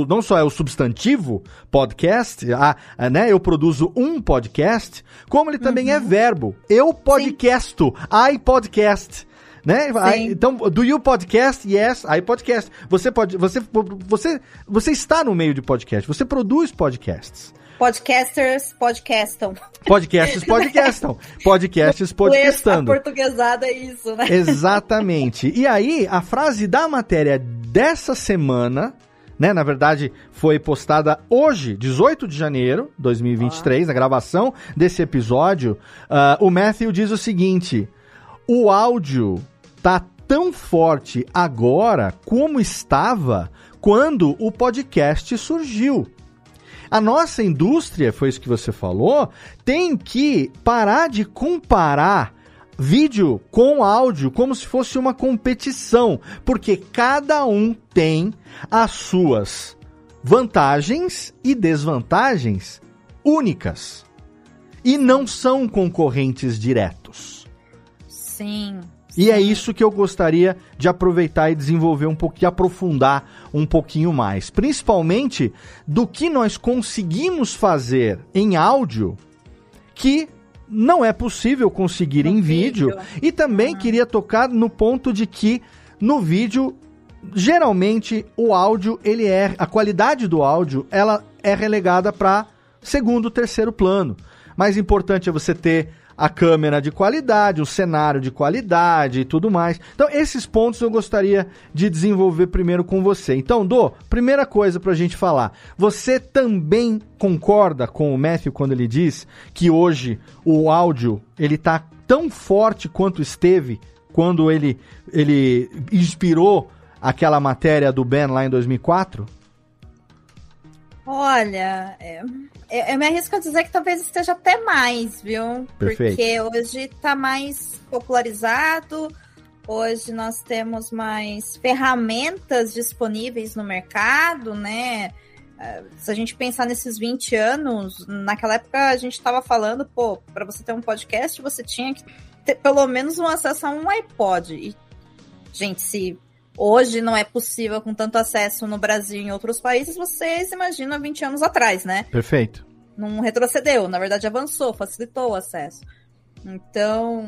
não só é o substantivo podcast, a, a, né? Eu produzo um podcast, como ele também é uhum. é verbo. Eu podcasto, Sim. I podcast. Né? I, então, do you podcast? Yes, I podcast. Você pode, você, você, você está no meio de podcast. Você produz podcasts. Podcasters podcastam. Podcasters podcastam. Podcasts podcastando. A portuguesada é isso, né? Exatamente. E aí, a frase da matéria dessa semana, né? Na verdade, foi postada hoje, 18 de janeiro de 2023, ah. na gravação desse episódio. Uh, o Matthew diz o seguinte: o áudio tá tão forte agora como estava quando o podcast surgiu. A nossa indústria, foi isso que você falou, tem que parar de comparar vídeo com áudio como se fosse uma competição, porque cada um tem as suas vantagens e desvantagens únicas e não são concorrentes diretos. Sim. E é isso que eu gostaria de aproveitar e desenvolver um pouco, aprofundar um pouquinho mais. Principalmente do que nós conseguimos fazer em áudio que não é possível conseguir no em vídeo. vídeo. E também uhum. queria tocar no ponto de que no vídeo geralmente o áudio ele é a qualidade do áudio ela é relegada para segundo, terceiro plano. Mais importante é você ter a câmera de qualidade, o cenário de qualidade e tudo mais. Então, esses pontos eu gostaria de desenvolver primeiro com você. Então, Dô, primeira coisa para a gente falar. Você também concorda com o Matthew quando ele diz que hoje o áudio ele tá tão forte quanto esteve quando ele, ele inspirou aquela matéria do Ben lá em 2004? Olha, é, eu me arrisco a dizer que talvez esteja até mais, viu? Perfeito. Porque hoje está mais popularizado, hoje nós temos mais ferramentas disponíveis no mercado, né? É, se a gente pensar nesses 20 anos, naquela época a gente estava falando, pô, para você ter um podcast, você tinha que ter pelo menos um acesso a um iPod. E, gente, se hoje não é possível com tanto acesso no Brasil e em outros países, vocês imaginam 20 anos atrás, né? Perfeito. Não retrocedeu, na verdade avançou, facilitou o acesso. Então,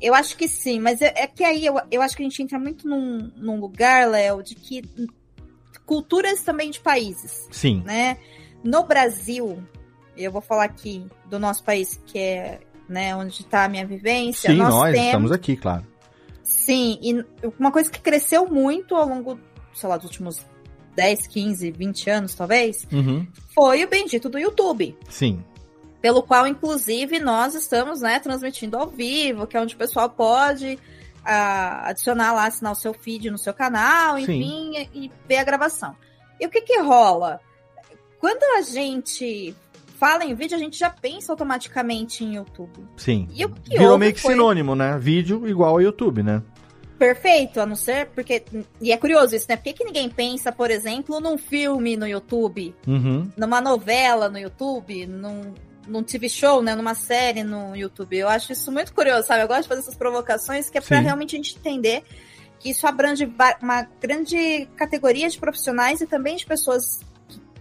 eu acho que sim, mas é, é que aí eu, eu acho que a gente entra muito num, num lugar, Léo, de que culturas também de países. Sim. Né? No Brasil, eu vou falar aqui do nosso país, que é né, onde está a minha vivência. Sim, nós, nós temos... estamos aqui, claro. Sim, e uma coisa que cresceu muito ao longo, sei lá, dos últimos 10, 15, 20 anos, talvez, uhum. foi o bendito do YouTube. Sim. Pelo qual, inclusive, nós estamos, né, transmitindo ao vivo, que é onde o pessoal pode uh, adicionar lá, assinar o seu feed no seu canal, enfim, e, e, ver a gravação. E o que que rola? Quando a gente fala em vídeo, a gente já pensa automaticamente em YouTube. Sim. E o que Virou meio que foi... sinônimo, né? Vídeo igual ao YouTube, né? Perfeito, a não ser porque. E é curioso isso, né? Por que, que ninguém pensa, por exemplo, num filme no YouTube, uhum. numa novela no YouTube, num, num TV show, né? Numa série no YouTube? Eu acho isso muito curioso, sabe? Eu gosto de fazer essas provocações que é para realmente a gente entender que isso abrange uma grande categoria de profissionais e também de pessoas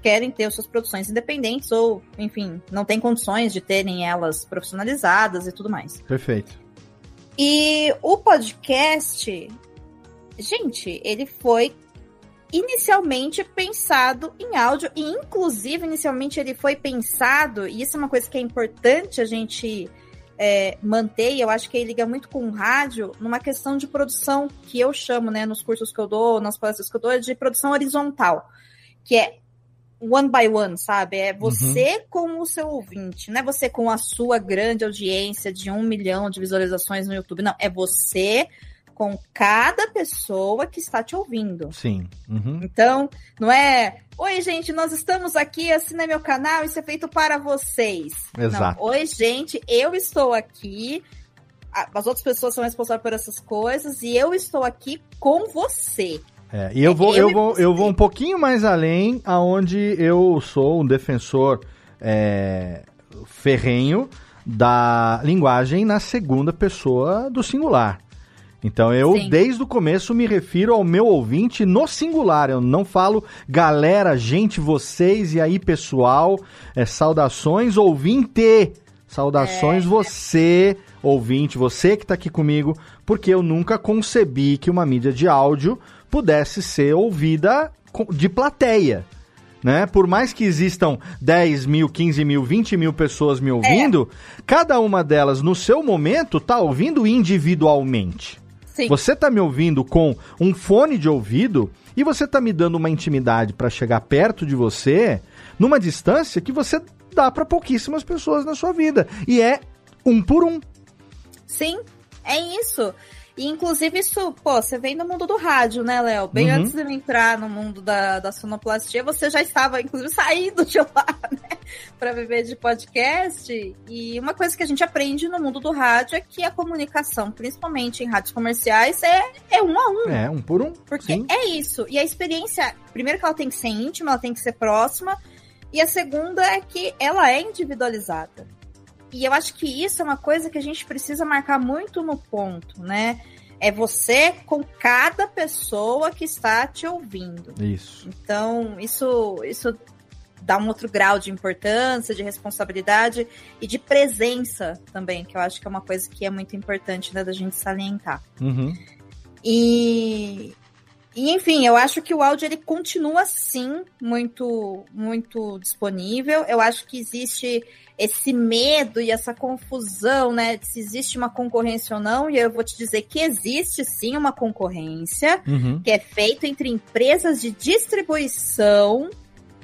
querem ter suas produções independentes ou, enfim, não tem condições de terem elas profissionalizadas e tudo mais. Perfeito. E o podcast, gente, ele foi inicialmente pensado em áudio e inclusive inicialmente ele foi pensado e isso é uma coisa que é importante a gente é, manter e eu acho que ele liga muito com o rádio numa questão de produção que eu chamo né nos cursos que eu dou nas palestras que eu dou de produção horizontal que é one by one, sabe? É você uhum. com o seu ouvinte, não é você com a sua grande audiência de um milhão de visualizações no YouTube, não. É você com cada pessoa que está te ouvindo. Sim. Uhum. Então, não é. Oi, gente, nós estamos aqui, assina meu canal, isso é feito para vocês. Exato. Não, Oi, gente, eu estou aqui. As outras pessoas são responsáveis por essas coisas e eu estou aqui com você. É, e eu vou, eu, vou, eu vou um pouquinho mais além, aonde eu sou um defensor é, ferrenho da linguagem na segunda pessoa do singular. Então eu, Sim. desde o começo, me refiro ao meu ouvinte no singular. Eu não falo galera, gente, vocês e aí, pessoal. É, saudações, ouvinte. Saudações, é. você, ouvinte, você que está aqui comigo, porque eu nunca concebi que uma mídia de áudio pudesse ser ouvida de plateia. Né? Por mais que existam 10 mil, 15 mil, 20 mil pessoas me ouvindo, é. cada uma delas, no seu momento, está ouvindo individualmente. Sim. Você está me ouvindo com um fone de ouvido e você está me dando uma intimidade para chegar perto de você numa distância que você dá para pouquíssimas pessoas na sua vida. E é um por um. Sim, é isso. E, inclusive, isso, pô, você vem do mundo do rádio, né, Léo? Bem uhum. antes de eu entrar no mundo da, da sonoplastia, você já estava, inclusive, saindo de lá, né? Pra viver de podcast. E uma coisa que a gente aprende no mundo do rádio é que a comunicação, principalmente em rádios comerciais, é, é um a um. É, um por um. Porque sim. é isso. E a experiência, primeiro que ela tem que ser íntima, ela tem que ser próxima. E a segunda é que ela é individualizada. E eu acho que isso é uma coisa que a gente precisa marcar muito no ponto, né? É você com cada pessoa que está te ouvindo. Isso. Então, isso, isso dá um outro grau de importância, de responsabilidade e de presença também, que eu acho que é uma coisa que é muito importante né, da gente salientar. Uhum. E, e enfim, eu acho que o áudio ele continua sim muito muito disponível. Eu acho que existe esse medo e essa confusão, né, de se existe uma concorrência ou não, e eu vou te dizer que existe sim uma concorrência, uhum. que é feita entre empresas de distribuição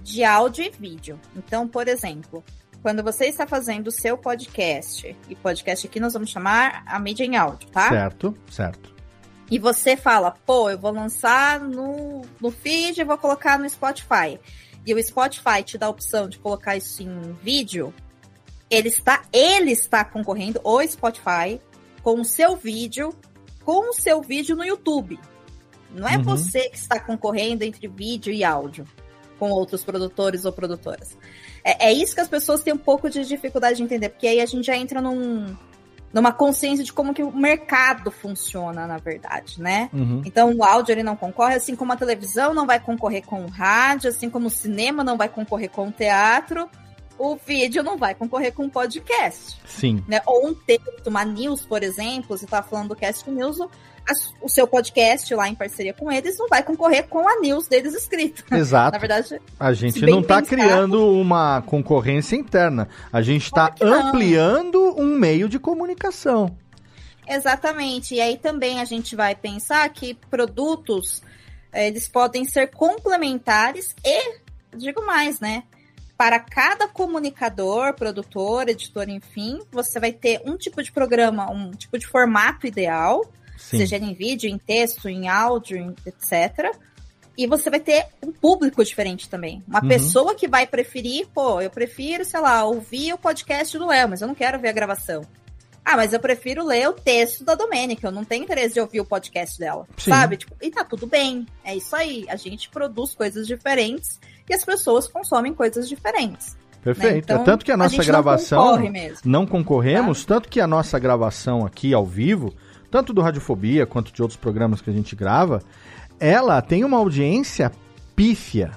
de áudio e vídeo. Então, por exemplo, quando você está fazendo o seu podcast, e podcast aqui nós vamos chamar a mídia em áudio, tá? Certo, certo. E você fala, pô, eu vou lançar no, no feed e vou colocar no Spotify. E o Spotify te dá a opção de colocar isso em vídeo, ele está, ele está concorrendo, o Spotify, com o seu vídeo, com o seu vídeo no YouTube. Não é uhum. você que está concorrendo entre vídeo e áudio com outros produtores ou produtoras. É, é, isso que as pessoas têm um pouco de dificuldade de entender, porque aí a gente já entra num, numa consciência de como que o mercado funciona, na verdade, né? Uhum. Então o áudio ele não concorre, assim como a televisão não vai concorrer com o rádio, assim como o cinema não vai concorrer com o teatro, o vídeo não vai concorrer com um podcast. Sim. Né? Ou um texto, uma news, por exemplo, você está falando do Cast News, o seu podcast lá em parceria com eles não vai concorrer com a news deles escrita. Exato. Na verdade, a gente não está criando uma concorrência interna. A gente está ampliando um meio de comunicação. Exatamente. E aí também a gente vai pensar que produtos eles podem ser complementares e, digo mais, né? para cada comunicador, produtor, editor, enfim, você vai ter um tipo de programa, um tipo de formato ideal, Sim. seja em vídeo, em texto, em áudio, etc. E você vai ter um público diferente também. Uma uhum. pessoa que vai preferir, pô, eu prefiro, sei lá, ouvir o podcast do Léo, mas eu não quero ver a gravação. Ah, mas eu prefiro ler o texto da Domênica, eu não tenho interesse de ouvir o podcast dela. Sim. Sabe? Tipo, e tá tudo bem. É isso aí. A gente produz coisas diferentes e as pessoas consomem coisas diferentes. Perfeito. Né? Então, tanto que a nossa a gravação. Não, não concorremos, tá? tanto que a nossa gravação aqui ao vivo, tanto do Radiofobia quanto de outros programas que a gente grava, ela tem uma audiência pífia.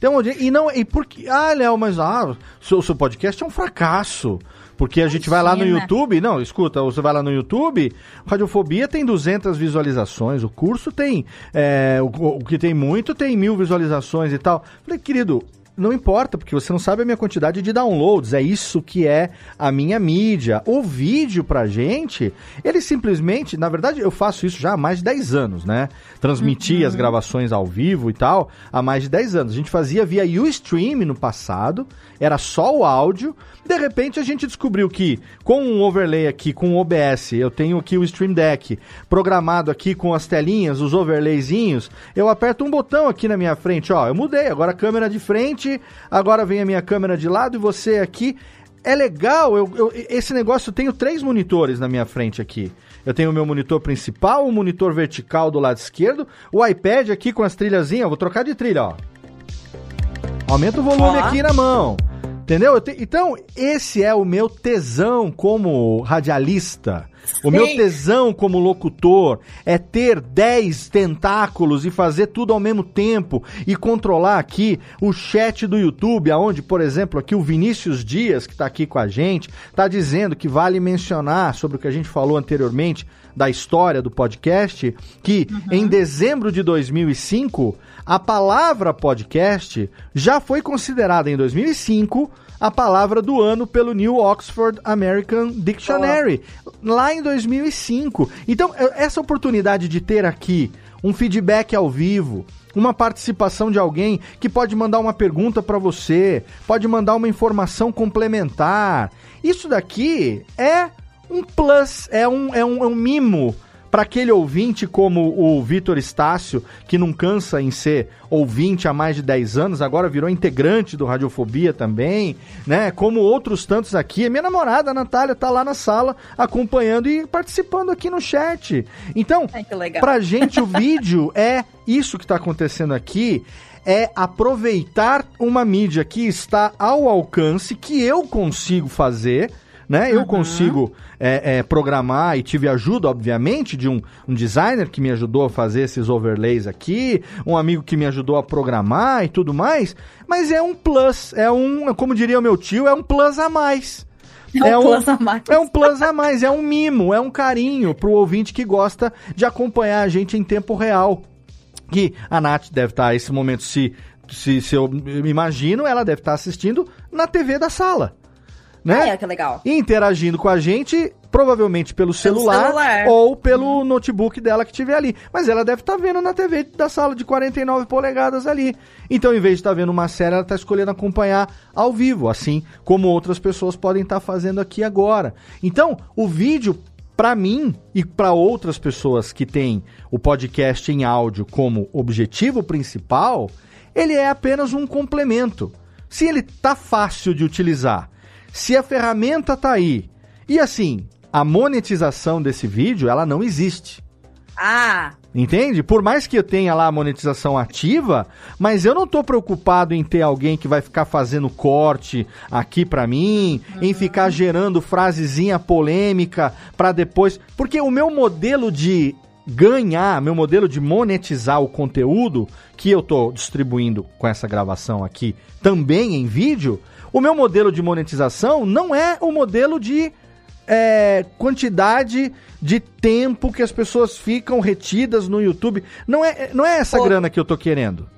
Tem uma audiência. E não. E porque. Ah, Léo, mas ah, seu, seu podcast é um fracasso. Porque a gente vai lá no YouTube, não, escuta, você vai lá no YouTube, Radiofobia tem 200 visualizações, o curso tem, é, o, o, que tem muito tem mil visualizações e tal. Falei, querido, não importa, porque você não sabe a minha quantidade de downloads. É isso que é a minha mídia. O vídeo pra gente, ele simplesmente, na verdade, eu faço isso já há mais de 10 anos, né? Transmitir uhum. as gravações ao vivo e tal, há mais de 10 anos. A gente fazia via Ustream no passado, era só o áudio. De repente a gente descobriu que com um overlay aqui, com o OBS, eu tenho aqui o Stream Deck programado aqui com as telinhas, os overlayzinhos, eu aperto um botão aqui na minha frente, ó, eu mudei, agora a câmera de frente, agora vem a minha câmera de lado e você aqui. É legal, eu, eu, esse negócio, eu tenho três monitores na minha frente aqui. Eu tenho o meu monitor principal, o monitor vertical do lado esquerdo, o iPad aqui com as trilhazinhas, vou trocar de trilha, ó. Aumenta o volume aqui na mão. Entendeu? Te... Então, esse é o meu tesão como radialista. O Sim. meu tesão como locutor é ter 10 tentáculos e fazer tudo ao mesmo tempo e controlar aqui o chat do YouTube, aonde, por exemplo, aqui o Vinícius Dias, que está aqui com a gente, está dizendo que vale mencionar sobre o que a gente falou anteriormente da história do podcast, que uhum. em dezembro de 2005 a palavra podcast já foi considerada em 2005 a palavra do ano pelo New Oxford American Dictionary, oh. lá em 2005. Então, essa oportunidade de ter aqui um feedback ao vivo, uma participação de alguém que pode mandar uma pergunta para você, pode mandar uma informação complementar. Isso daqui é um plus, é um, é um, é um mimo para aquele ouvinte como o Vitor Estácio, que não cansa em ser ouvinte há mais de 10 anos, agora virou integrante do Radiofobia também, né? Como outros tantos aqui. Minha namorada, a Natália, tá lá na sala acompanhando e participando aqui no chat. Então, Ai, pra gente o vídeo é isso que está acontecendo aqui, é aproveitar uma mídia que está ao alcance, que eu consigo fazer, né? Eu uhum. consigo é, é, programar e tive ajuda, obviamente, de um, um designer que me ajudou a fazer esses overlays aqui, um amigo que me ajudou a programar e tudo mais, mas é um plus, é um, como diria o meu tio, é um plus a mais. É, é um, plus a mais. É um plus a mais, é um mimo, é um carinho pro ouvinte que gosta de acompanhar a gente em tempo real. Que a Nath deve estar, esse momento, se, se, se eu imagino, ela deve estar assistindo na TV da sala né? É, que legal. Interagindo com a gente, provavelmente pelo celular, celular. ou pelo uhum. notebook dela que tiver ali. Mas ela deve estar tá vendo na TV da sala de 49 polegadas ali. Então, em vez de estar tá vendo uma série, ela está escolhendo acompanhar ao vivo, assim como outras pessoas podem estar tá fazendo aqui agora. Então, o vídeo para mim e para outras pessoas que têm o podcast em áudio como objetivo principal, ele é apenas um complemento. Se ele tá fácil de utilizar se a ferramenta tá aí, e assim, a monetização desse vídeo, ela não existe. Ah. Entende? Por mais que eu tenha lá a monetização ativa, mas eu não tô preocupado em ter alguém que vai ficar fazendo corte aqui para mim, uhum. em ficar gerando frasezinha polêmica para depois, porque o meu modelo de ganhar, meu modelo de monetizar o conteúdo que eu tô distribuindo com essa gravação aqui, também em vídeo, o meu modelo de monetização não é o modelo de é, quantidade de tempo que as pessoas ficam retidas no YouTube. Não é, não é essa Pô. grana que eu tô querendo.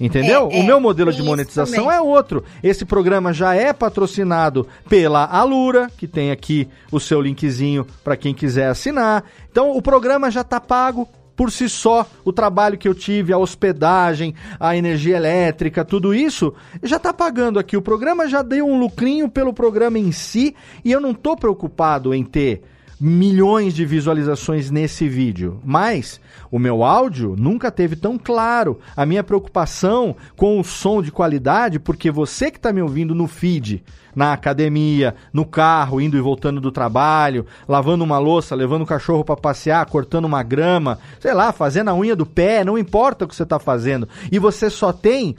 Entendeu? É, o meu modelo de monetização também. é outro. Esse programa já é patrocinado pela Alura, que tem aqui o seu linkzinho para quem quiser assinar. Então o programa já está pago por si só, o trabalho que eu tive, a hospedagem, a energia elétrica, tudo isso, já está pagando aqui. O programa já deu um lucrinho pelo programa em si e eu não estou preocupado em ter milhões de visualizações nesse vídeo. Mas o meu áudio nunca teve tão claro. A minha preocupação com o som de qualidade, porque você que está me ouvindo no feed, na academia, no carro, indo e voltando do trabalho, lavando uma louça, levando o cachorro para passear, cortando uma grama, sei lá, fazendo a unha do pé, não importa o que você está fazendo. E você só tem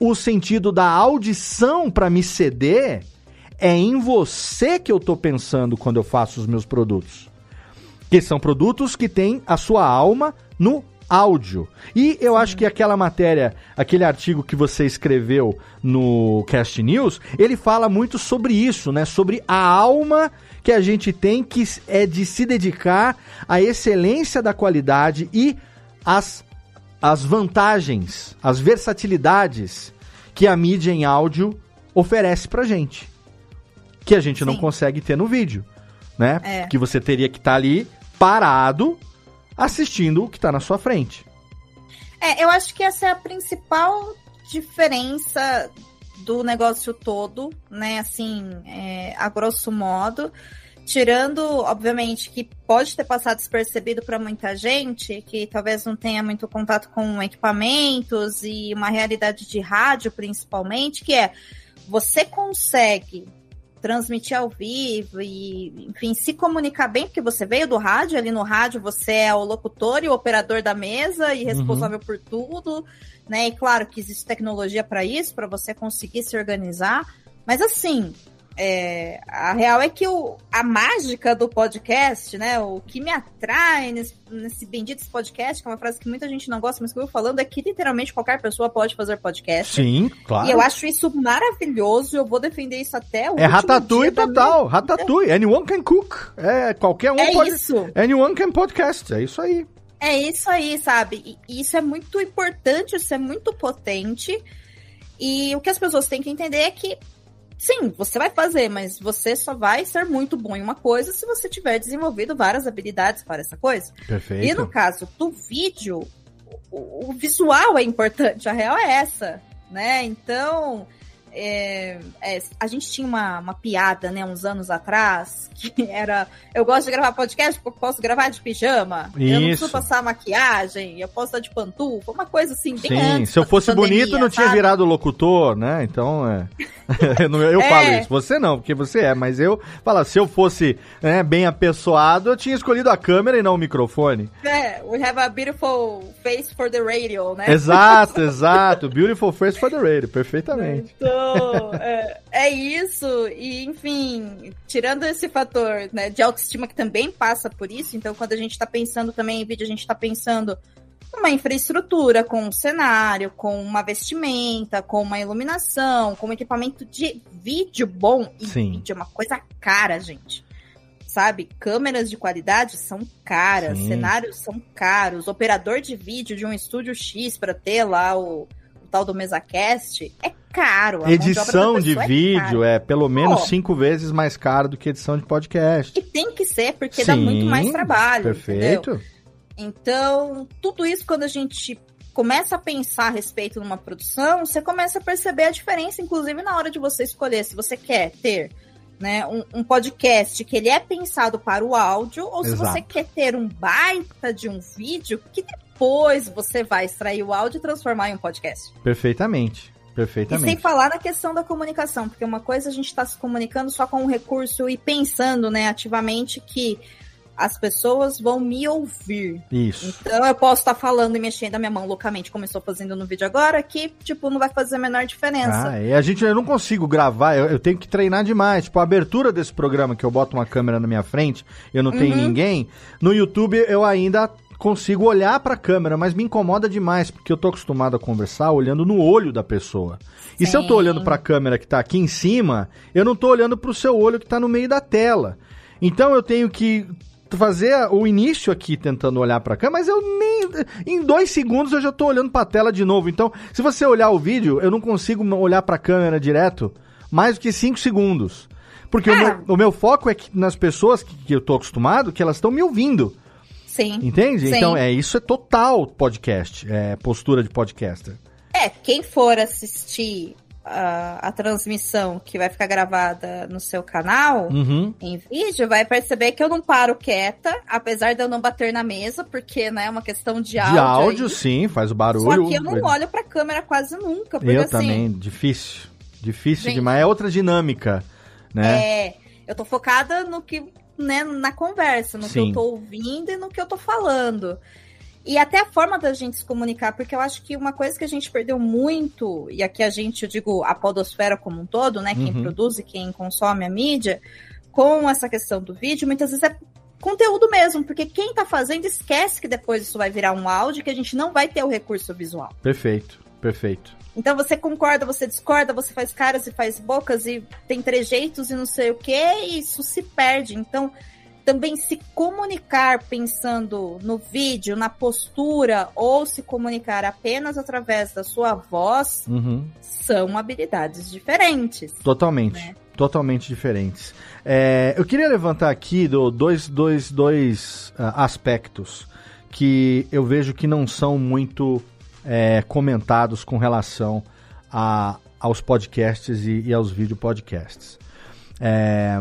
o sentido da audição para me ceder é em você que eu estou pensando quando eu faço os meus produtos. Que são produtos que têm a sua alma no áudio. E eu acho que aquela matéria, aquele artigo que você escreveu no Cast News, ele fala muito sobre isso, né? Sobre a alma que a gente tem que é de se dedicar à excelência da qualidade e as, as vantagens, as versatilidades que a mídia em áudio oferece pra gente. Que a gente não Sim. consegue ter no vídeo, né? É. Que você teria que estar ali parado assistindo o que tá na sua frente. É, eu acho que essa é a principal diferença do negócio todo, né? Assim, é, a grosso modo. Tirando, obviamente, que pode ter passado despercebido para muita gente, que talvez não tenha muito contato com equipamentos e uma realidade de rádio, principalmente, que é você consegue transmitir ao vivo e, enfim, se comunicar bem, porque você veio do rádio, ali no rádio você é o locutor e o operador da mesa e responsável por tudo, né? E claro que existe tecnologia para isso, para você conseguir se organizar, mas assim, é, a real é que o, a mágica do podcast, né? O que me atrai nesse, nesse bendito podcast, que é uma frase que muita gente não gosta, mas que eu vou falando, é que literalmente qualquer pessoa pode fazer podcast. Sim, claro. E eu acho isso maravilhoso, eu vou defender isso até o É ratatouille total, ratatouille. Anyone can cook. É, qualquer um É pode. isso. Anyone can podcast. É isso aí. É isso aí, sabe? E isso é muito importante, isso é muito potente. E o que as pessoas têm que entender é que, sim, você vai fazer, mas você só vai ser muito bom em uma coisa se você tiver desenvolvido várias habilidades para essa coisa. Perfeito. E no caso do vídeo, o, o visual é importante, a real é essa, né? Então, é, é, a gente tinha uma, uma piada, né, uns anos atrás, que era, eu gosto de gravar podcast porque eu posso gravar de pijama, eu não Isso. preciso passar maquiagem, eu posso estar de pantufa, uma coisa assim, bem Sim, antes se eu fosse pandemia, bonito, não tinha sabe? virado locutor, né? Então, é. eu É. falo isso. Você não, porque você é, mas eu falo, se eu fosse né, bem apessoado, eu tinha escolhido a câmera e não o microfone. É, we have a beautiful face for the radio, né? Exato, exato. Beautiful face for the radio, perfeitamente. Então, é, é isso. E, enfim, tirando esse fator né, de autoestima que também passa por isso, então quando a gente está pensando também em vídeo, a gente está pensando uma infraestrutura, com um cenário, com uma vestimenta, com uma iluminação, com um equipamento de vídeo bom. E Sim. vídeo é uma coisa cara, gente. Sabe? Câmeras de qualidade são caras, Sim. cenários são caros, operador de vídeo de um estúdio X para ter lá o, o tal do MesaCast é caro. de Edição de pessoa é vídeo é, pelo menos Ó. cinco vezes mais caro do que edição de podcast. E tem que ser, porque dá muito mais Sim, trabalho. entendeu? Perfeito. Então, tudo isso, quando a gente começa a pensar a respeito de uma produção, você começa a perceber a diferença, inclusive na hora de você escolher se você quer ter né, um, um podcast que ele é pensado para o áudio, ou se Exato. você quer ter um baita de um vídeo que depois você vai extrair o áudio e transformar em um podcast. Perfeitamente. E sem Perfeitamente. falar na questão da comunicação, porque uma coisa a gente está se comunicando só com um recurso e pensando, né, ativamente que as pessoas vão me ouvir. Isso. Então eu posso estar falando e mexendo a minha mão loucamente, como eu estou fazendo no vídeo agora, que, tipo, não vai fazer a menor diferença. Ah, e a gente, eu não consigo gravar, eu, eu tenho que treinar demais. Tipo, a abertura desse programa que eu boto uma câmera na minha frente, eu não tenho Uhum. ninguém. No YouTube eu ainda consigo olhar pra câmera, mas me incomoda demais, porque eu tô acostumado a conversar olhando no olho da pessoa. E se eu tô Sim. olhando pra câmera que tá aqui em cima, eu não tô olhando pro seu olho que tá no meio da tela. Então eu tenho que fazer o início aqui tentando olhar pra câmera, mas eu nem. Em dois segundos eu já tô olhando pra tela de novo. Então, se você olhar o vídeo, eu não consigo olhar pra câmera direto mais do que cinco segundos. Porque o, Ah. meu, o meu foco é que nas pessoas que, que eu tô acostumado, que elas estão me ouvindo. Sim. Entende? Sim. Então, é isso é total podcast, é postura de podcaster. É, quem for assistir a, a transmissão que vai ficar gravada no seu canal. Uhum. Em vídeo, vai perceber que eu não paro quieta, apesar de eu não bater na mesa, porque né, é uma questão de áudio. De áudio, aí. sim, faz o barulho. Só que eu não olho pra câmera quase nunca, porque Eu assim, também, difícil. Difícil Gente. demais. É outra dinâmica, né? É, eu tô focada no que, né, na conversa, no que Sim. eu tô ouvindo e no que eu tô falando. E até a forma da gente se comunicar, porque eu acho que uma coisa que a gente perdeu muito, e aqui a gente, eu digo, a podosfera como um todo, né, quem Uhum. produz e quem consome a mídia, com essa questão do vídeo, muitas vezes é conteúdo mesmo, porque quem tá fazendo esquece que depois isso vai virar um áudio, que a gente não vai ter o recurso visual. Perfeito, perfeito. Então você concorda, você discorda, você faz caras e faz bocas e tem trejeitos e não sei o que, e isso se perde. Então também se comunicar pensando no vídeo, na postura, ou se comunicar apenas através da sua voz, Uhum. são habilidades diferentes. Totalmente. Né? Totalmente diferentes. É, eu queria levantar aqui do, dois, dois, dois ah, aspectos que eu vejo que não são muito é, comentados com relação a, aos podcasts e, e aos vídeo podcasts. É,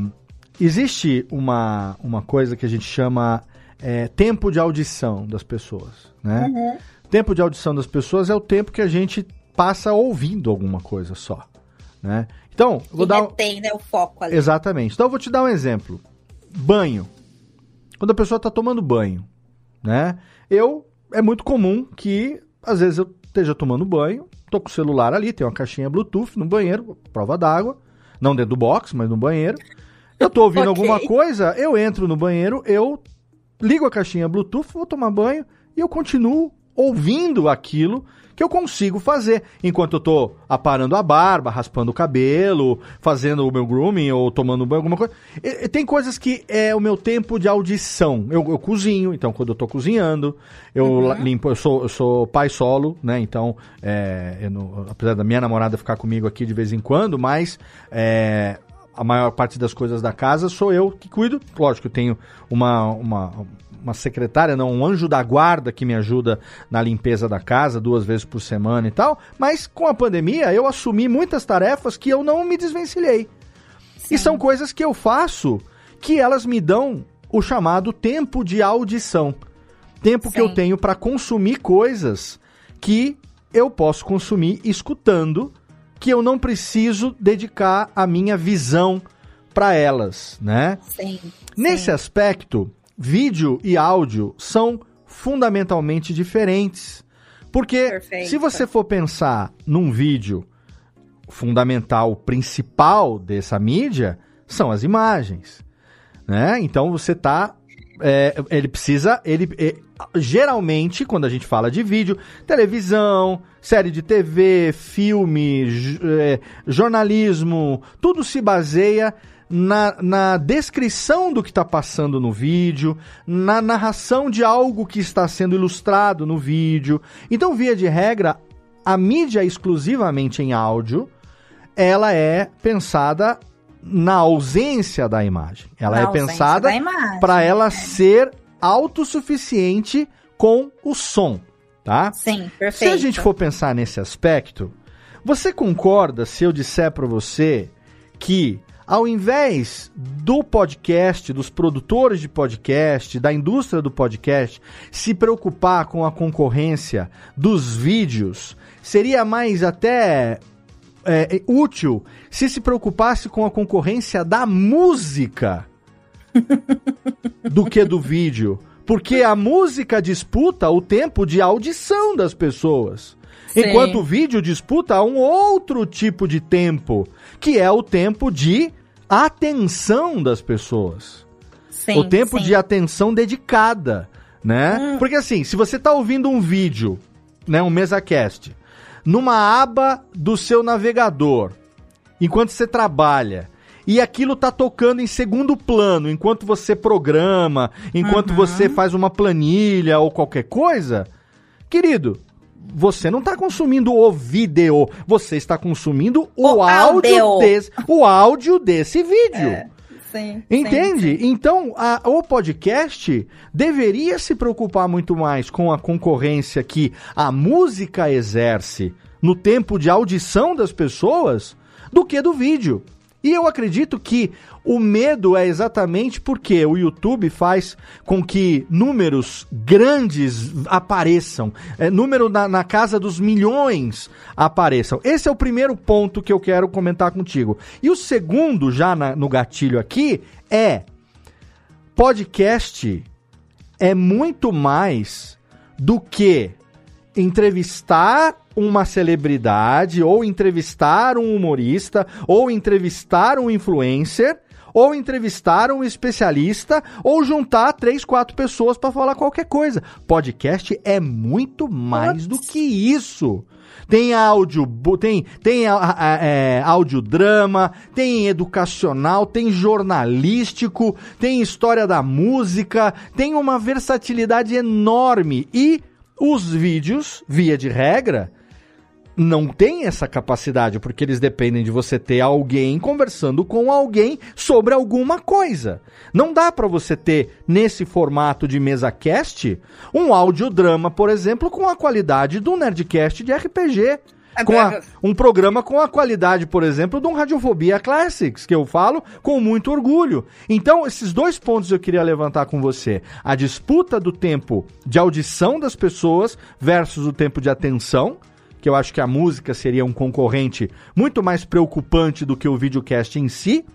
existe uma, uma coisa que a gente chama é, tempo de audição das pessoas. Né? Uhum. Tempo de audição das pessoas é o tempo que a gente passa ouvindo alguma coisa só. Né? Então, vou E dar. um- retém, né, o foco ali. Exatamente. Então eu vou te dar um exemplo. Banho. Quando a pessoa está tomando banho, né? Eu é muito comum que às vezes eu esteja tomando banho, tô com o celular ali, tem uma caixinha Bluetooth no banheiro, prova d'água, não dentro do box, mas no banheiro. Eu tô ouvindo Ok. alguma coisa, eu entro no banheiro, eu ligo a caixinha Bluetooth, vou tomar banho e eu continuo ouvindo aquilo que eu consigo fazer enquanto eu tô aparando a barba, raspando o cabelo, fazendo o meu grooming ou tomando banho, alguma coisa. E- tem coisas que é o meu tempo de audição. Eu, eu cozinho, então quando eu tô cozinhando, eu la- limpo, eu sou, eu sou pai solo, né? Então, é, não- apesar da minha namorada ficar comigo aqui de vez em quando, mas é, a maior parte das coisas da casa sou eu que cuido. Lógico, eu tenho uma, uma, uma secretária, não, um anjo da guarda que me ajuda na limpeza da casa duas vezes por semana e tal. Mas com a pandemia eu assumi muitas tarefas que eu não me desvencilhei. E são coisas que eu faço que elas me dão o chamado tempo de audição. Tempo que Sim. eu tenho para consumir coisas que eu posso consumir escutando, que eu não preciso dedicar a minha visão para elas, né? Sim. Nesse sim. aspecto, vídeo e áudio são fundamentalmente diferentes. Porque Perfeito. se você for pensar num vídeo, fundamental principal dessa mídia são as imagens. Né? Então você tá. É, ele precisa. Ele, é, geralmente, quando a gente fala de vídeo, televisão, série de TV, filme, é, jornalismo, tudo se baseia na, na descrição do que está passando no vídeo, na narração de algo que está sendo ilustrado no vídeo. Então, via de regra, a mídia exclusivamente em áudio, ela é pensada na ausência da imagem. Ela Na é pensada para ela é. ser autossuficiente com o som, tá? Sim, Se perfeito. a gente for pensar nesse aspecto, você concorda se eu disser para você que ao invés do podcast, dos produtores de podcast, da indústria do podcast, se preocupar com a concorrência dos vídeos, seria mais até é, útil se se preocupasse com a concorrência da música do que do vídeo. Porque a música disputa o tempo de audição das pessoas. Sim. Enquanto o vídeo disputa um outro tipo de tempo, que é o tempo de atenção das pessoas. Sim, o tempo sim. de atenção dedicada, né? Hum. Porque assim, se você tá ouvindo um vídeo, né, um MesaCast, numa aba do seu navegador, enquanto você trabalha, e aquilo tá tocando em segundo plano, enquanto você programa, enquanto Uhum. você faz uma planilha ou qualquer coisa, querido, você não está consumindo o vídeo, você está consumindo o, O áudio, áudio. desse, o áudio desse vídeo. Sim, Entende? sim, sim. Então, a- o podcast deveria se preocupar muito mais com a concorrência que a música exerce no tempo de audição das pessoas do que do vídeo. E eu acredito que o medo é exatamente porque o YouTube faz com que números grandes apareçam, é, número na, na casa dos milhões apareçam. Esse é o primeiro ponto que eu quero comentar contigo. E o segundo, já na- no gatilho aqui, é podcast é muito mais do que entrevistar uma celebridade, ou entrevistar um humorista, ou entrevistar um influencer, ou entrevistar um especialista, ou juntar três, quatro pessoas para falar qualquer coisa. Podcast é muito mais do que isso. Tem áudio, tem, tem é, audiodrama, tem educacional, tem jornalístico, tem história da música, tem uma versatilidade enorme. E os vídeos, via de regra, não tem essa capacidade, porque eles dependem de você ter alguém conversando com alguém sobre alguma coisa. Não dá para você ter, nesse formato de mesa cast, um audiodrama, por exemplo, com a qualidade do Nerdcast de RPG. É com a, um programa com a qualidade, por exemplo, de um Radiofobia Classics, que eu falo com muito orgulho. Então, esses dois pontos eu queria levantar com você. A disputa do tempo de audição das pessoas versus o tempo de atenção que eu acho que a música seria um concorrente muito mais preocupante do que o videocast em si.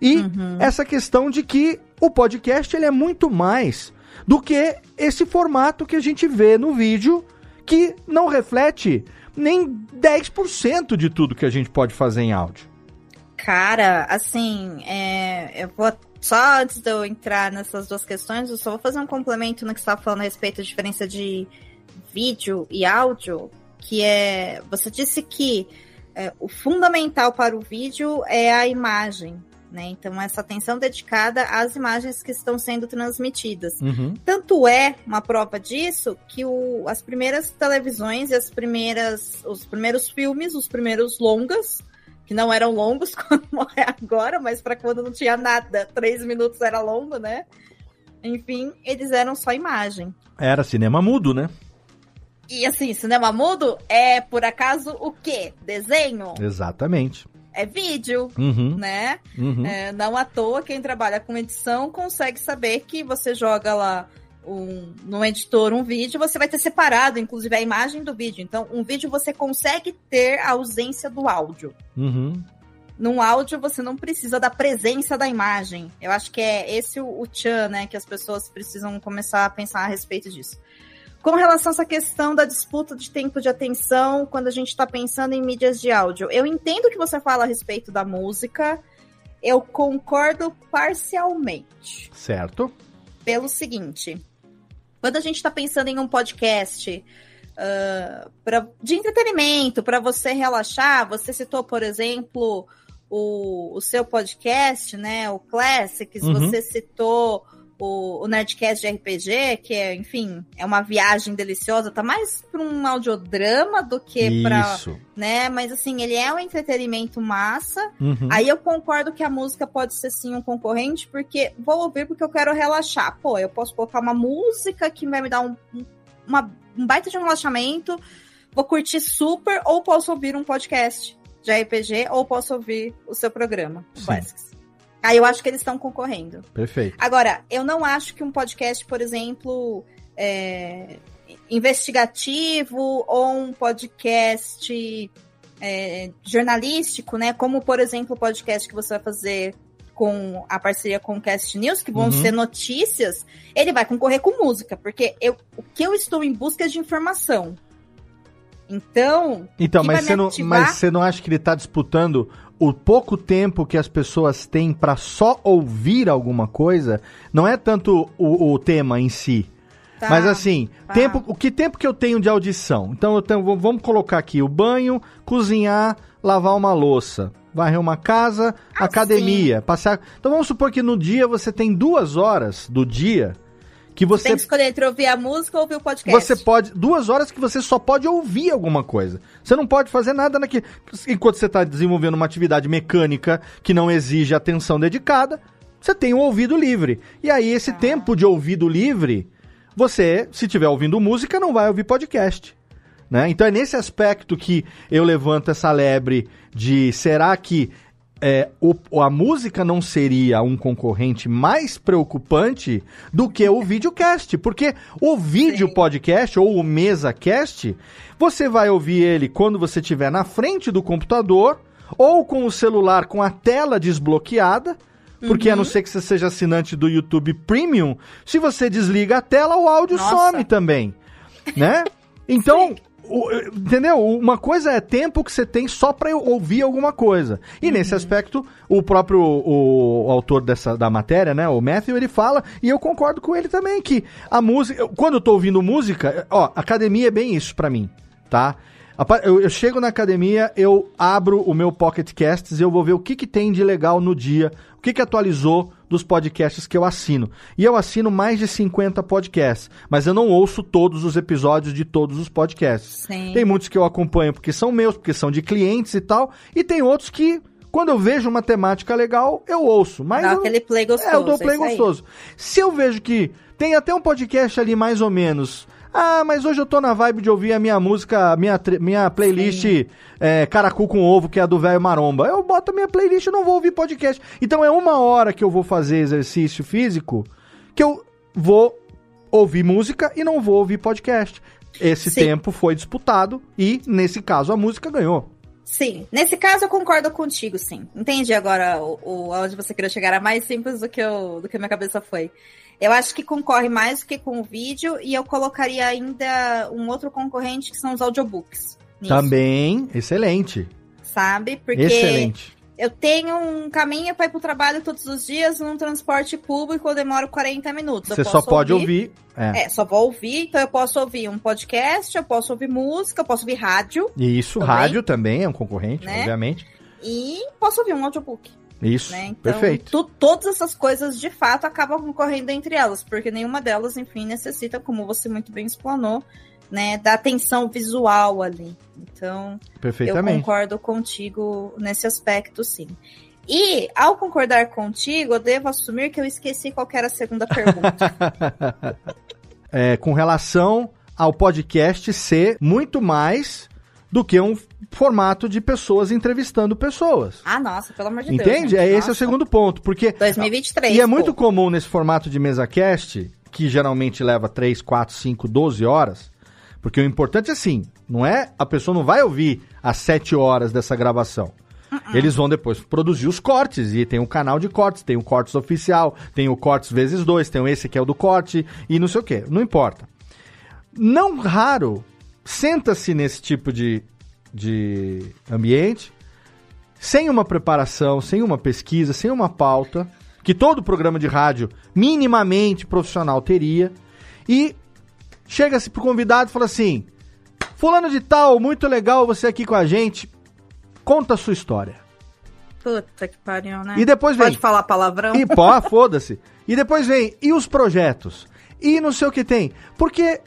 E uhum. essa questão de que o podcast ele é muito mais do que esse formato que a gente vê no vídeo, que não reflete nem 10% de tudo que a gente pode fazer em áudio. Cara, assim, é, eu vou só antes de eu entrar nessas duas questões, eu só vou fazer um complemento no que você estava falando a respeito da diferença de vídeo e áudio, que é. Você disse que é, o fundamental para o vídeo é a imagem. Né? Então, essa atenção dedicada às imagens que estão sendo transmitidas. Uhum. Tanto é uma prova disso que o, as primeiras televisões e as primeiras, os primeiros filmes, os primeiros longas, que não eram longos como é agora, mas para quando não tinha nada, três minutos era longo, né? Enfim, eles eram só imagem. Era cinema mudo, né? E assim, cinema mudo é, por acaso, o quê? Desenho? Exatamente. É vídeo, uhum. né? Uhum. É, não à toa, quem trabalha com edição consegue saber que você joga lá um, no editor um vídeo, você vai ter separado, inclusive, a imagem do vídeo. Então, um vídeo você consegue ter a ausência do áudio. Uhum. Num áudio, você não precisa da presença da imagem. Eu acho que é esse o, o tchan, né? Que as pessoas precisam começar a pensar a respeito disso. Com relação a essa questão da disputa de tempo de atenção, quando a gente está pensando em mídias de áudio, eu entendo que você fala a respeito da música, eu concordo parcialmente. Certo. Pelo seguinte, quando a gente está pensando em um podcast uh, pra, de entretenimento, para você relaxar, você citou, por exemplo, o, o seu podcast, né, o Classics, uhum. você citou o, o Nerdcast de RPG, que é, enfim, é uma viagem deliciosa, tá mais pra um audiodrama do que pra. Né? Mas assim, ele é um entretenimento massa. Uhum. Aí eu concordo que a música pode ser sim um concorrente, porque vou ouvir porque eu quero relaxar. Pô, eu posso colocar uma música que vai me dar um, uma, um baita de um relaxamento, vou curtir super, ou posso ouvir um podcast de RPG, ou posso ouvir o seu programa, Classics. Aí eu acho que eles estão concorrendo. Perfeito. Agora, eu não acho que um podcast, por exemplo, é, investigativo ou um podcast é, jornalístico, né? Como, por exemplo, o podcast que você vai fazer com a parceria com o Cast News, que vão uhum. ser notícias, ele vai concorrer com música, porque eu, o que eu estou em busca é de informação. Então. Então, mas você, não, mas você não acha que ele está disputando o pouco tempo que as pessoas têm para só ouvir alguma coisa? Não é tanto o, o tema em si. Tá, mas assim, tá. tempo, o que tempo que eu tenho de audição? Então eu tenho, vamos colocar aqui o banho, cozinhar, lavar uma louça, varrer uma casa, ah, academia, sim. passear. Então vamos supor que no dia você tem duas horas do dia que você tem que escolher entre ouvir a música ou ouvir o podcast. Você pode duas horas que você só pode ouvir alguma coisa. Você não pode fazer nada naquele enquanto você está desenvolvendo uma atividade mecânica que não exige atenção dedicada. Você tem o um ouvido livre. E aí esse ah. tempo de ouvido livre, você, se estiver ouvindo música, não vai ouvir podcast. Né? Então é nesse aspecto que eu levanto essa lebre de será que é, o, a música não seria um concorrente mais preocupante do que o videocast, porque o vídeo Sim. podcast ou o mesa cast, você vai ouvir ele quando você estiver na frente do computador ou com o celular com a tela desbloqueada, porque uhum. a não ser que você seja assinante do YouTube Premium, se você desliga a tela, o áudio Nossa. some também, né? Então, o- entendeu? Uma coisa é tempo que você tem só pra eu ouvir alguma coisa. E nesse aspecto, o próprio o, o autor dessa, da matéria, né, o Matthew, ele fala, e eu concordo com ele também, que a música. Quando eu tô ouvindo música, ó, academia é bem isso pra mim, tá? Eu, eu chego na academia, eu abro o meu Pocket Casts e eu vou ver o que, que tem de legal no dia, o que, que atualizou dos podcasts que eu assino. E eu assino mais de 50 podcasts, mas eu não ouço todos os episódios de todos os podcasts. Sim. Tem muitos que eu acompanho porque são meus, porque são de clientes e tal, e tem outros que, quando eu vejo uma temática legal, eu ouço. Mas Dá eu- aquele play gostoso. é, eu dou é play aí. gostoso. Se eu vejo que tem até um podcast ali mais ou menos. Ah, mas hoje eu tô na vibe de ouvir a minha música, a minha, minha playlist é, Caracu com Ovo, que é a do velho Maromba. Eu boto a minha playlist e não vou ouvir podcast. Então é uma hora que eu vou fazer exercício físico que eu vou ouvir música e não vou ouvir podcast. Esse Sim. tempo foi disputado e, nesse caso, a música ganhou. Sim, nesse caso eu concordo contigo, sim. Entendi agora o, o, aonde você queria chegar. Era mais simples do que, eu, do que a minha cabeça foi. Eu acho que concorre mais do que com o vídeo e eu colocaria ainda um outro concorrente que são os audiobooks. nisso, Também, excelente. Sabe? Porque Excelente. eu tenho um caminho para ir pro trabalho todos os dias num transporte público, eu demoro 40 minutos. Você só pode ouvir. é. É, só vou ouvir, então eu posso ouvir um podcast, eu posso ouvir música, eu posso ouvir rádio E isso, Também. rádio também é um concorrente, Né? obviamente. e posso ouvir um audiobook. Isso, né? Então, perfeito. tu- todas essas coisas de fato acabam concorrendo entre elas, porque nenhuma delas, enfim, necessita, como você muito bem explanou, né, da atenção visual ali. Então, eu concordo contigo nesse aspecto, sim. E, ao concordar contigo, eu devo assumir que eu esqueci qual era a segunda pergunta. É, com relação ao podcast ser muito mais do que um formato de pessoas entrevistando pessoas. ah, nossa, pelo amor de Deus. Entende? é esse nossa. o segundo ponto, porque 2023. e é pô. muito comum nesse formato de mesa cast, que geralmente leva 3, 4, 5, 12 horas, porque o importante é assim, não é a pessoa não vai ouvir as 7 horas dessa gravação. Uh-uh. Eles vão depois produzir os cortes, e tem um canal de cortes, tem o cortes oficial, tem o cortes vezes dois, tem esse que é o do corte, e não sei o que, não importa. Não raro, senta-se nesse tipo de, de ambiente, sem uma preparação, sem uma pesquisa, sem uma pauta, que todo programa de rádio minimamente profissional teria, e chega-se pro convidado e fala assim: Fulano de tal, muito legal você aqui com a gente, conta a sua história. Puta que pariu, né? E depois vem. Pode falar palavrão? E pó, foda-se. E depois vem, e os projetos? E não sei o que tem. Porque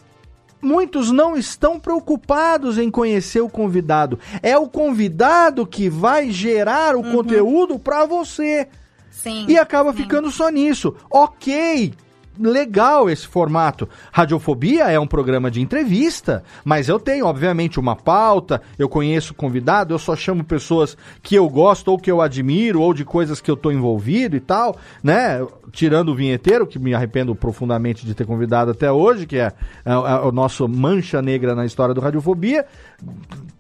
muitos não estão preocupados em conhecer o convidado. É o convidado que vai gerar o conteúdo pra você. Sim. E acaba ficando só nisso. Ok, legal esse formato. Radiofobia é um programa de entrevista, mas eu tenho, obviamente, uma pauta, eu conheço convidado, eu só chamo pessoas que eu gosto ou que eu admiro, ou de coisas que eu tô envolvido e tal, né? Tirando o vinheteiro, que me arrependo profundamente de ter convidado até hoje, que é, é- é o nosso mancha negra na história do Radiofobia.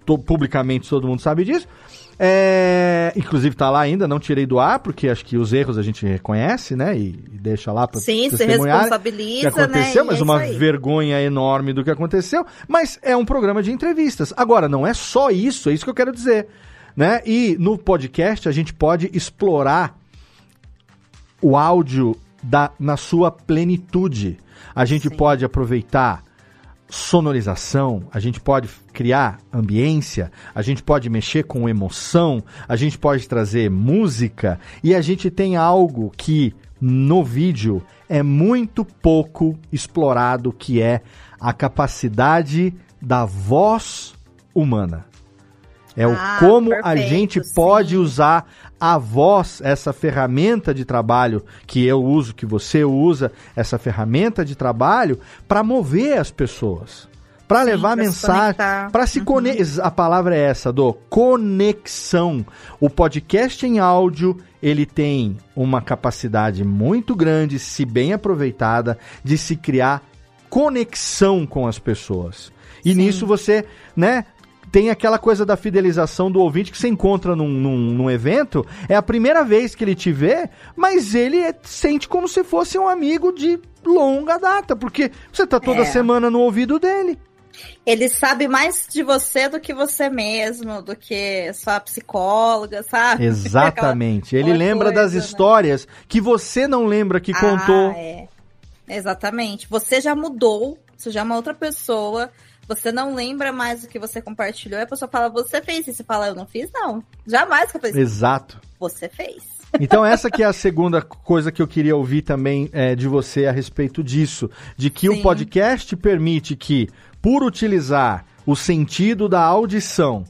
Tô- publicamente todo mundo sabe disso. É, inclusive tá lá ainda, não tirei do ar, porque acho que os erros a gente reconhece, né? E, e deixa lá para Sim, se responsabiliza, que aconteceu, né? Mas é uma aí. vergonha enorme do que aconteceu. Mas é um programa de entrevistas. Agora, não é só isso, é isso que eu quero dizer. Né? E no podcast a gente pode explorar o áudio da, na sua plenitude. A gente Sim. pode aproveitar sonorização, a gente pode criar ambiência, a gente pode mexer com emoção, a gente pode trazer música e a gente tem algo que no vídeo é muito pouco explorado, que é a capacidade da voz humana. É o Ah, como a perfeito, gente sim. pode usar a voz, essa ferramenta de trabalho que eu uso, que você usa, essa ferramenta de trabalho para mover as pessoas, para levar mensagem, para se conectar. A palavra é essa, do conexão. O podcast em áudio, ele tem uma capacidade muito grande, se bem aproveitada, de se criar conexão com as pessoas. E Sim. nisso você, né, tem aquela coisa da fidelização do ouvinte que você encontra num, num, num evento, é a primeira vez que ele te vê, mas ele é- sente como se fosse um amigo de longa data, porque você tá toda É. semana no ouvido dele. Ele sabe mais de você do que você mesmo, do que sua psicóloga, sabe? Exatamente. Ele lembra coisa, das né? histórias que você não lembra que ah, contou. É. Exatamente. Você já mudou, você já é uma outra pessoa. Você não lembra mais o que você compartilhou, e a pessoa fala, você fez isso. Você fala, eu não fiz, não. Jamais que eu fiz. Exato. Você fez. Então, essa que é a segunda coisa que eu queria ouvir também é, de você a respeito disso. De que Sim. o podcast permite que, por utilizar o sentido da audição,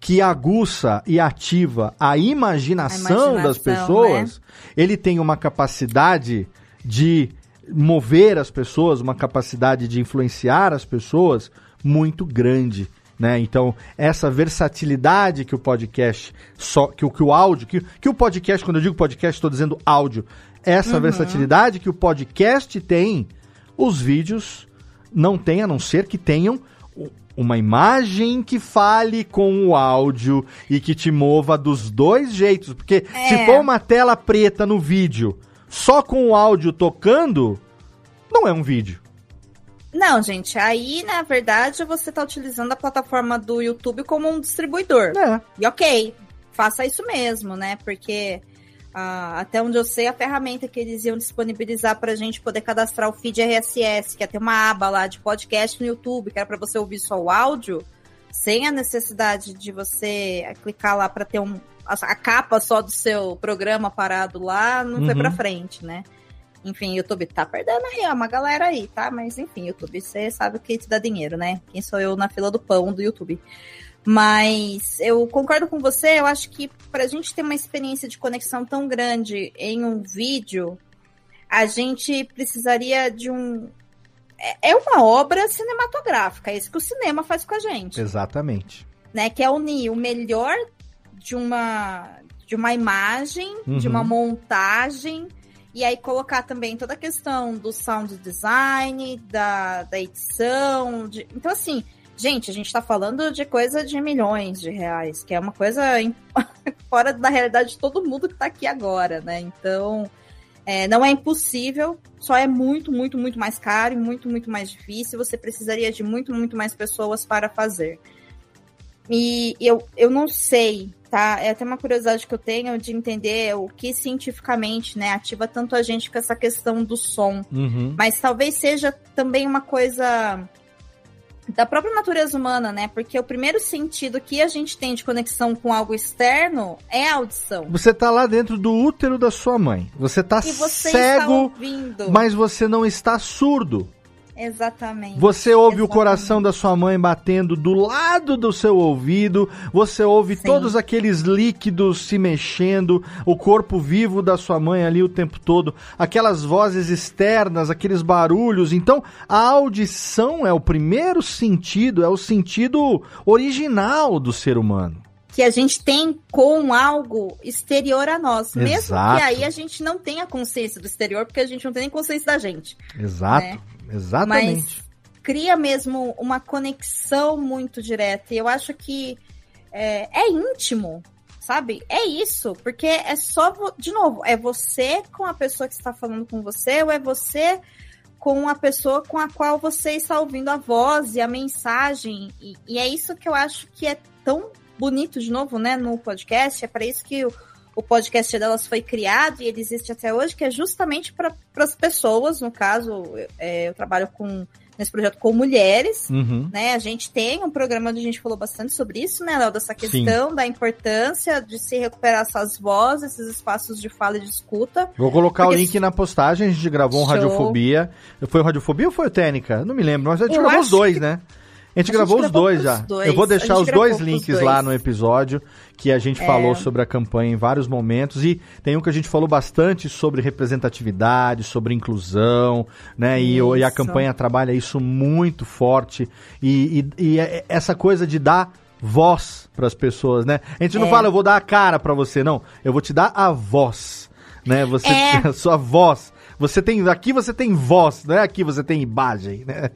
que aguça e ativa a imaginação, a imaginação das pessoas, né? ele tem uma capacidade de mover as pessoas, uma capacidade de influenciar as pessoas muito grande. Né? Então, essa versatilidade que o podcast, só que, o, que o áudio, que, que o podcast, quando eu digo podcast, estou dizendo áudio, essa uhum. versatilidade que o podcast tem, os vídeos não têm, a não ser que tenham uma imagem que fale com o áudio e que te mova dos dois jeitos. Porque é. se for uma tela preta no vídeo só com o áudio tocando, não é um vídeo. Não, gente, aí na verdade você está utilizando a plataforma do YouTube como um distribuidor. É. E ok, faça isso mesmo, né? Porque uh, até onde eu sei, a ferramenta que eles iam disponibilizar para a gente poder cadastrar o feed RSS, que ia ter uma aba lá de podcast no YouTube, que era para você ouvir só o áudio, sem a necessidade de você clicar lá para ter um, a capa só do seu programa parado lá não uhum. foi pra frente, né? Enfim, YouTube tá perdendo aí, uma galera aí, tá? Mas enfim, YouTube, você sabe o que te dá dinheiro, né? Quem sou eu na fila do pão do YouTube. Mas eu concordo com você, eu acho que pra gente ter uma experiência de conexão tão grande em um vídeo, a gente precisaria de um. É, é uma obra cinematográfica, é isso que o cinema faz com a gente. Exatamente. Né, que é unir o melhor de uma de uma imagem, uhum. de uma uhum. montagem, e aí colocar também toda a questão do sound design, da, da edição. De... Então, assim, gente, a gente tá falando de coisa de milhões de reais, que é uma coisa fora da realidade de todo mundo que tá aqui agora, né? Então, é, não é impossível, só é muito, muito, muito mais caro e muito, muito mais difícil. Você precisaria de muito, muito mais pessoas para fazer. E eu, eu não sei, tá? É até uma curiosidade que eu tenho de entender o que cientificamente, né, ativa tanto a gente com essa questão do som. Uhum. Mas talvez seja também uma coisa da própria natureza humana, né? Porque o primeiro sentido que a gente tem de conexão com algo externo é a audição. Você tá lá dentro do útero da sua mãe. Você tá você cego, mas você não está surdo. Exatamente. Você ouve exatamente. o coração da sua mãe batendo do lado do seu ouvido, você ouve Sim. todos aqueles líquidos se mexendo, o corpo vivo da sua mãe ali o tempo todo, aquelas vozes externas, aqueles barulhos. Então, a audição é o primeiro sentido, é o sentido original do ser humano que a gente tem com algo exterior a nós. Exato. Mesmo que aí a gente não tenha consciência do exterior, porque a gente não tem nem consciência da gente. Exato. Né? Exatamente. Mas cria mesmo uma conexão muito direta. E eu acho que é, é íntimo, sabe? É isso, porque é só, de novo, é você com a pessoa que está falando com você, ou é você com a pessoa com a qual você está ouvindo a voz e a mensagem. E, e é isso que eu acho que é tão bonito, de novo, né, no podcast. É para isso que o podcast delas foi criado e ele existe até hoje, que é justamente para as pessoas, no caso, é, eu trabalho com nesse projeto com mulheres, uhum. né? A gente tem um programa onde a gente falou bastante sobre isso, né, Léo? Dessa questão Sim. da importância de se recuperar essas vozes, esses espaços de fala e de escuta. Vou colocar Porque... o link na postagem, a gente gravou um Show. Radiofobia. Foi o Radiofobia ou foi o Técnica? Não me lembro, mas a gente eu gravou os dois, que... né? A gente, a gravou, gente os dois já. Dois. Eu vou deixar os dois links dois. lá no episódio que a gente é. falou sobre a campanha em vários momentos e tem um que a gente falou bastante sobre representatividade, sobre inclusão, né? E, e, a campanha trabalha isso muito forte e, e, e é, essa coisa de dar voz para as pessoas, né? A gente não é. fala eu vou dar a cara para você, não. Eu vou te dar a voz, né? Você é. a sua voz você tem aqui você tem voz, não é aqui você tem imagem, né?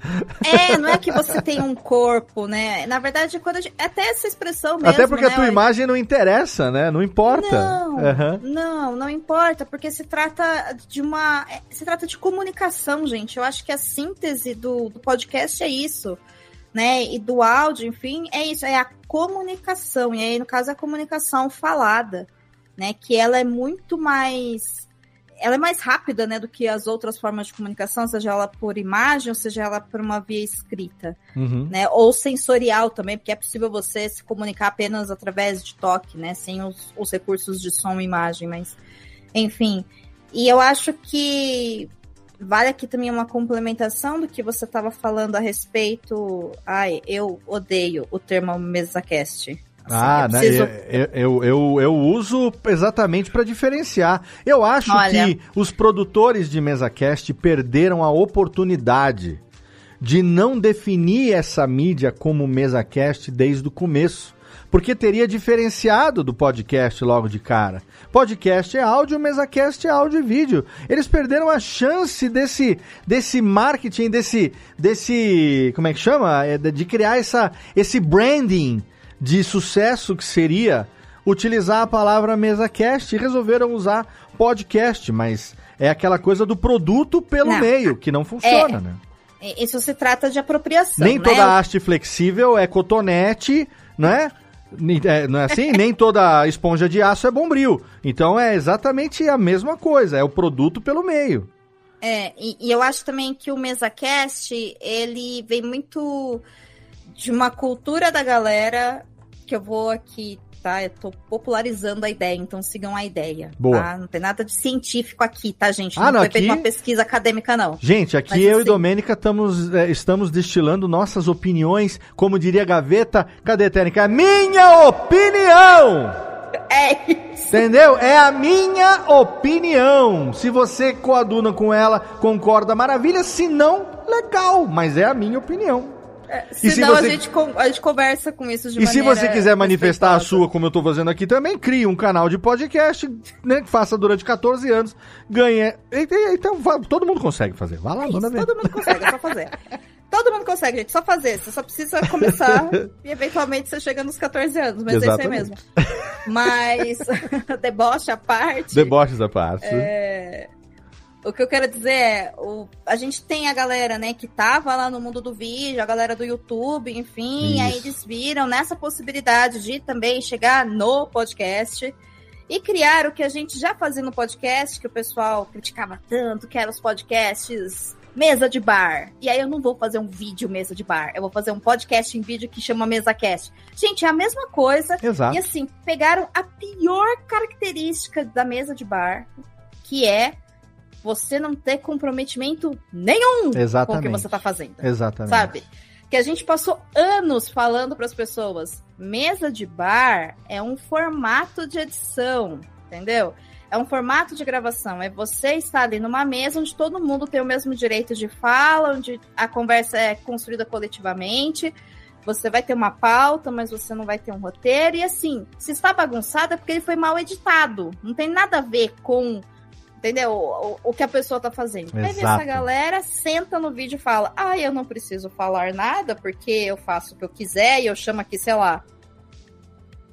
É, não é que você tem um corpo, né? Na verdade, quando gente, até essa expressão mesmo, Até porque né? a tua imagem não interessa, né? Não importa. Não, uhum. não, não importa, porque se trata de uma, se trata de comunicação, gente. Eu acho que a síntese do, do podcast é isso. né, e do áudio, enfim, é isso, é a comunicação, e aí no caso a comunicação falada, né, que ela é muito mais ela é mais rápida, né, do que as outras formas de comunicação, seja ela por imagem, ou seja ela por uma via escrita, uhum. né, ou sensorial também, porque é possível você se comunicar apenas através de toque, né, sem os, os recursos de som e imagem, mas, enfim. E eu acho que vale aqui também uma complementação do que você estava falando a respeito. Ai, eu odeio o termo MesaCast. Assim, ah, eu, né, preciso... eu, eu, eu, eu, uso exatamente para diferenciar. Eu acho Olha... que os produtores de MesaCast perderam a oportunidade de não definir essa mídia como MesaCast desde o começo. Porque teria diferenciado do podcast logo de cara. Podcast é áudio, MesaCast é áudio e vídeo. Eles perderam a chance desse, desse marketing, desse, desse, como é que chama? É, de criar essa, esse branding de sucesso que seria utilizar a palavra MesaCast e resolveram usar podcast, mas é aquela coisa do produto pelo não. meio, que não funciona, é, né? Isso se trata de apropriação. Nem né? toda haste flexível é cotonete, né? É, não é assim? Nem toda esponja de aço é bombril. Então é exatamente a mesma coisa, é o produto pelo meio. É, e, e eu acho também que o MesaCast, ele vem muito de uma cultura da galera que eu vou aqui, tá? Eu tô popularizando a ideia, então sigam a ideia. Boa. Tá? Não tem nada de científico aqui, tá, gente? Não, ah, não foi aqui... uma pesquisa acadêmica, não. Gente, aqui Mas, eu assim... e Domênica estamos, é, estamos destilando nossas opiniões, como diria Gaveta. Cadê, Técnica? Minha opinião! É isso. Entendeu? É a minha opinião. Se você coaduna com ela, concorda, maravilha. Se não, legal. Mas é a minha opinião. É, senão se você... a, gente, a gente conversa com isso de E se você quiser manifestar a sua, como eu tô fazendo aqui também, crie um canal de podcast, né? Que faça durante 14 anos, ganhe. Então, todo mundo consegue fazer. Vai lá, é manda ver. Todo mundo consegue, é só fazer. Todo mundo consegue, gente, só fazer. Você só precisa começar e eventualmente você chega nos 14 anos, mas Exatamente. é isso aí mesmo. Mas, deboche à parte. Deboches à parte. É... O que eu quero dizer é, o, a gente tem a galera, né, que tava lá no mundo do vídeo, a galera do YouTube, enfim, Isso. aí eles viram nessa possibilidade de também chegar no podcast e criar o que a gente já fazia no podcast, que o pessoal criticava tanto, que eram os podcasts mesa de bar. E aí eu não vou fazer um vídeo mesa de bar, eu vou fazer um podcast em vídeo que chama mesa cast. Gente, é a mesma coisa. Exato. E assim, pegaram a pior característica da mesa de bar, que é você não ter comprometimento nenhum Exatamente. com o que você está fazendo. Exatamente. Sabe? Que a gente passou anos falando para as pessoas: mesa de bar é um formato de edição, entendeu? É um formato de gravação. É você estar ali numa mesa onde todo mundo tem o mesmo direito de fala, onde a conversa é construída coletivamente. Você vai ter uma pauta, mas você não vai ter um roteiro. E assim, se está bagunçado é porque ele foi mal editado. Não tem nada a ver com Entendeu? O, o, que a pessoa tá fazendo. Exato. Aí essa galera senta no vídeo e fala: Ah, eu não preciso falar nada porque eu faço o que eu quiser e eu chamo aqui, sei lá,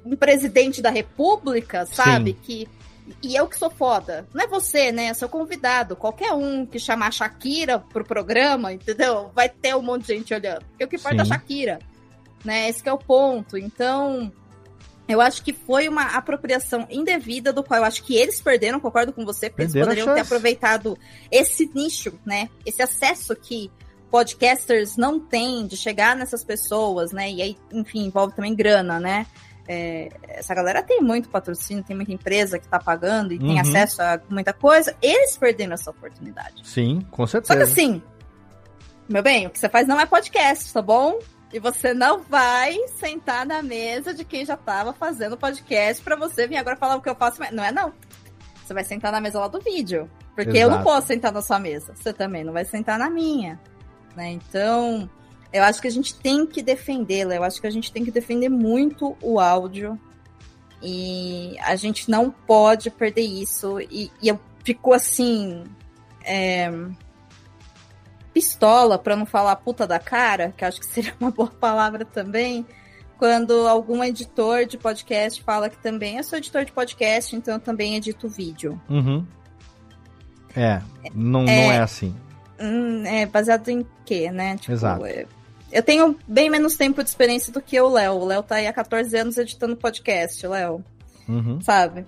um presidente da república, sabe? Sim. Que. E eu que sou foda. Não é você, né? É seu convidado. Qualquer um que chamar Shakira pro programa, entendeu? Vai ter um monte de gente olhando. Porque o que importa é a Shakira. Né? Esse é o ponto. Então eu acho que foi uma apropriação indevida, do qual eu acho que eles perderam, concordo com você, porque perderam eles poderiam ter aproveitado esse nicho, né? Esse acesso que podcasters não têm de chegar nessas pessoas, né? E aí, enfim, envolve também grana, né? É, essa galera tem muito patrocínio, tem muita empresa que tá pagando e uhum. tem acesso a muita coisa. Eles perderam essa oportunidade. Sim, com certeza. Só que assim, meu bem, o que você faz não é podcast, tá bom? E você não vai sentar na mesa de quem já estava fazendo podcast para você vir agora falar o que eu faço. Não é não. Você vai sentar na mesa lá do vídeo. Porque Exato. eu não posso sentar na sua mesa. Você também não vai sentar na minha. Né? Então, eu acho que a gente tem que defendê-la. Eu acho que a gente tem que defender muito o áudio. E a gente não pode perder isso. E, e eu fico assim. É pistola, para não falar puta da cara, que acho que seria uma boa palavra também, quando algum editor de podcast fala que também eu sou editor de podcast, então eu também edito vídeo. Uhum. É, não é, não é assim. Hum, é baseado em quê, né? Tipo, Exato. É, eu tenho bem menos tempo de experiência do que o Léo. O Léo tá aí há 14 anos editando podcast, Léo. Uhum. Sabe?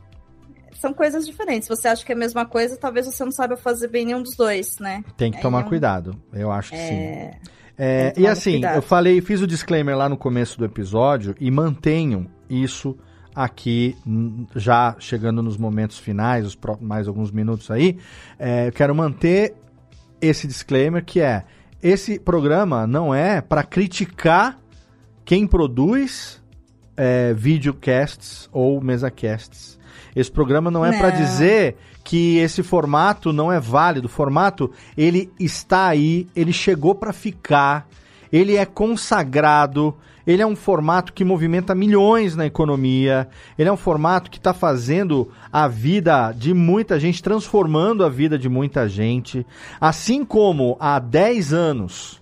São coisas diferentes. Se você acha que é a mesma coisa, talvez você não saiba fazer bem nenhum dos dois, né? Tem que tomar cuidado. Eu acho que é... sim. É, e assim, cuidado. eu falei, fiz o disclaimer lá no começo do episódio e mantenham isso aqui, já chegando nos momentos finais, os mais alguns minutos aí. É, eu quero manter esse disclaimer que é esse programa não é para criticar quem produz é, videocasts ou mesacasts. Esse programa não é para dizer que esse formato não é válido. O formato, ele está aí, ele chegou para ficar, ele é consagrado, ele é um formato que movimenta milhões na economia, ele é um formato que está fazendo a vida de muita gente, transformando a vida de muita gente. Assim como há 10 anos,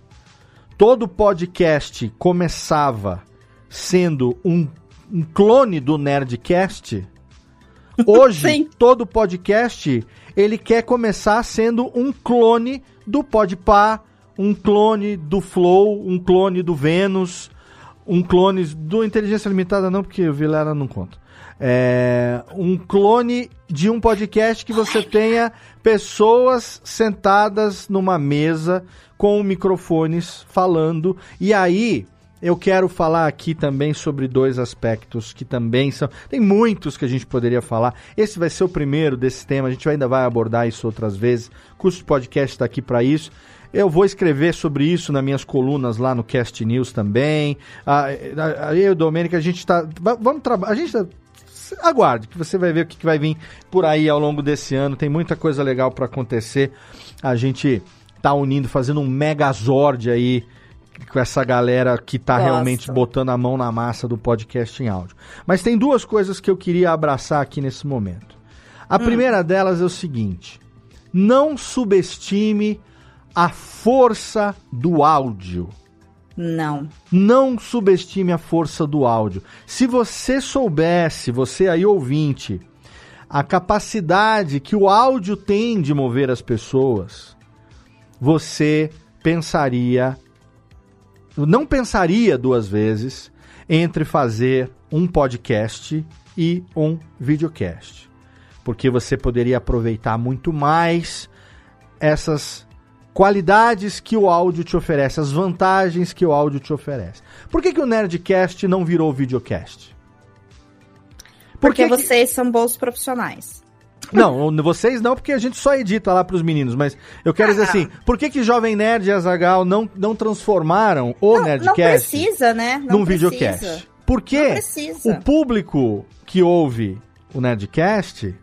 todo podcast começava sendo um, um clone do Nerdcast Hoje, Sim. todo podcast, ele quer começar sendo um clone do Podpah, um clone do Flow, um clone do Vênus, um clone do Inteligência Limitada não, porque o Vilela não conta. É, um clone de um podcast que você tenha pessoas sentadas numa mesa com microfones falando e aí eu quero falar aqui também sobre dois aspectos que também são. Tem muitos que a gente poderia falar. Esse vai ser o primeiro desse tema. A gente ainda vai abordar isso outras vezes. O curso podcast está aqui para isso. Eu vou escrever sobre isso nas minhas colunas lá no Cast News também. Aí eu e o Domênico, a gente está. Vamos trabalhar. A gente tá, aguarde, que você vai ver o que, que vai vir por aí ao longo desse ano. Tem muita coisa legal para acontecer. A gente tá unindo, fazendo um megazord aí com essa galera que está realmente botando a mão na massa do podcast em áudio. Mas tem duas coisas que eu queria abraçar aqui nesse momento. A hum. primeira delas é o seguinte: não subestime a força do áudio. Não. Não subestime a força do áudio. Se você soubesse, você aí ouvinte, a capacidade que o áudio tem de mover as pessoas, você pensaria não pensaria duas vezes entre fazer um podcast e um videocast. Porque você poderia aproveitar muito mais essas qualidades que o áudio te oferece, as vantagens que o áudio te oferece. Por que, que o Nerdcast não virou videocast? Por Porque que vocês são bons profissionais. Não, vocês não, porque a gente só edita lá pros meninos, mas eu quero ah, dizer assim, por que que Jovem Nerd e Azagal não, não transformaram o não, Nerdcast não precisa, né? Não num precisa. videocast? Porque o público que ouve o Nerdcast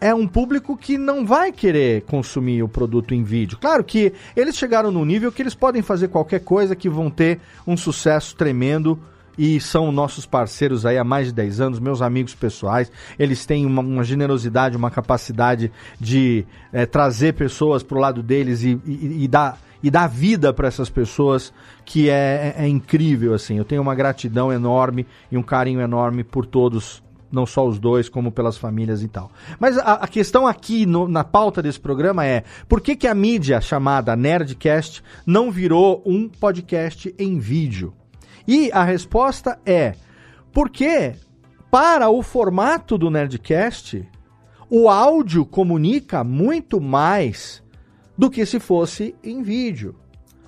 é um público que não vai querer consumir o produto em vídeo. Claro que eles chegaram no nível que eles podem fazer qualquer coisa que vão ter um sucesso tremendo e são nossos parceiros aí há mais de 10 anos, meus amigos pessoais. Eles têm uma, uma generosidade, uma capacidade de é, trazer pessoas para o lado deles e, e, e dar e dar vida para essas pessoas que é, é, é, incrível assim. Eu tenho uma gratidão enorme e um carinho enorme por todos, não só os dois, como pelas famílias e tal. Mas a, a questão aqui no, na pauta desse programa é por que, que a mídia chamada Nerdcast não virou um podcast em vídeo? E a resposta é porque para o formato do Nerdcast, o áudio comunica muito mais do que se fosse em vídeo.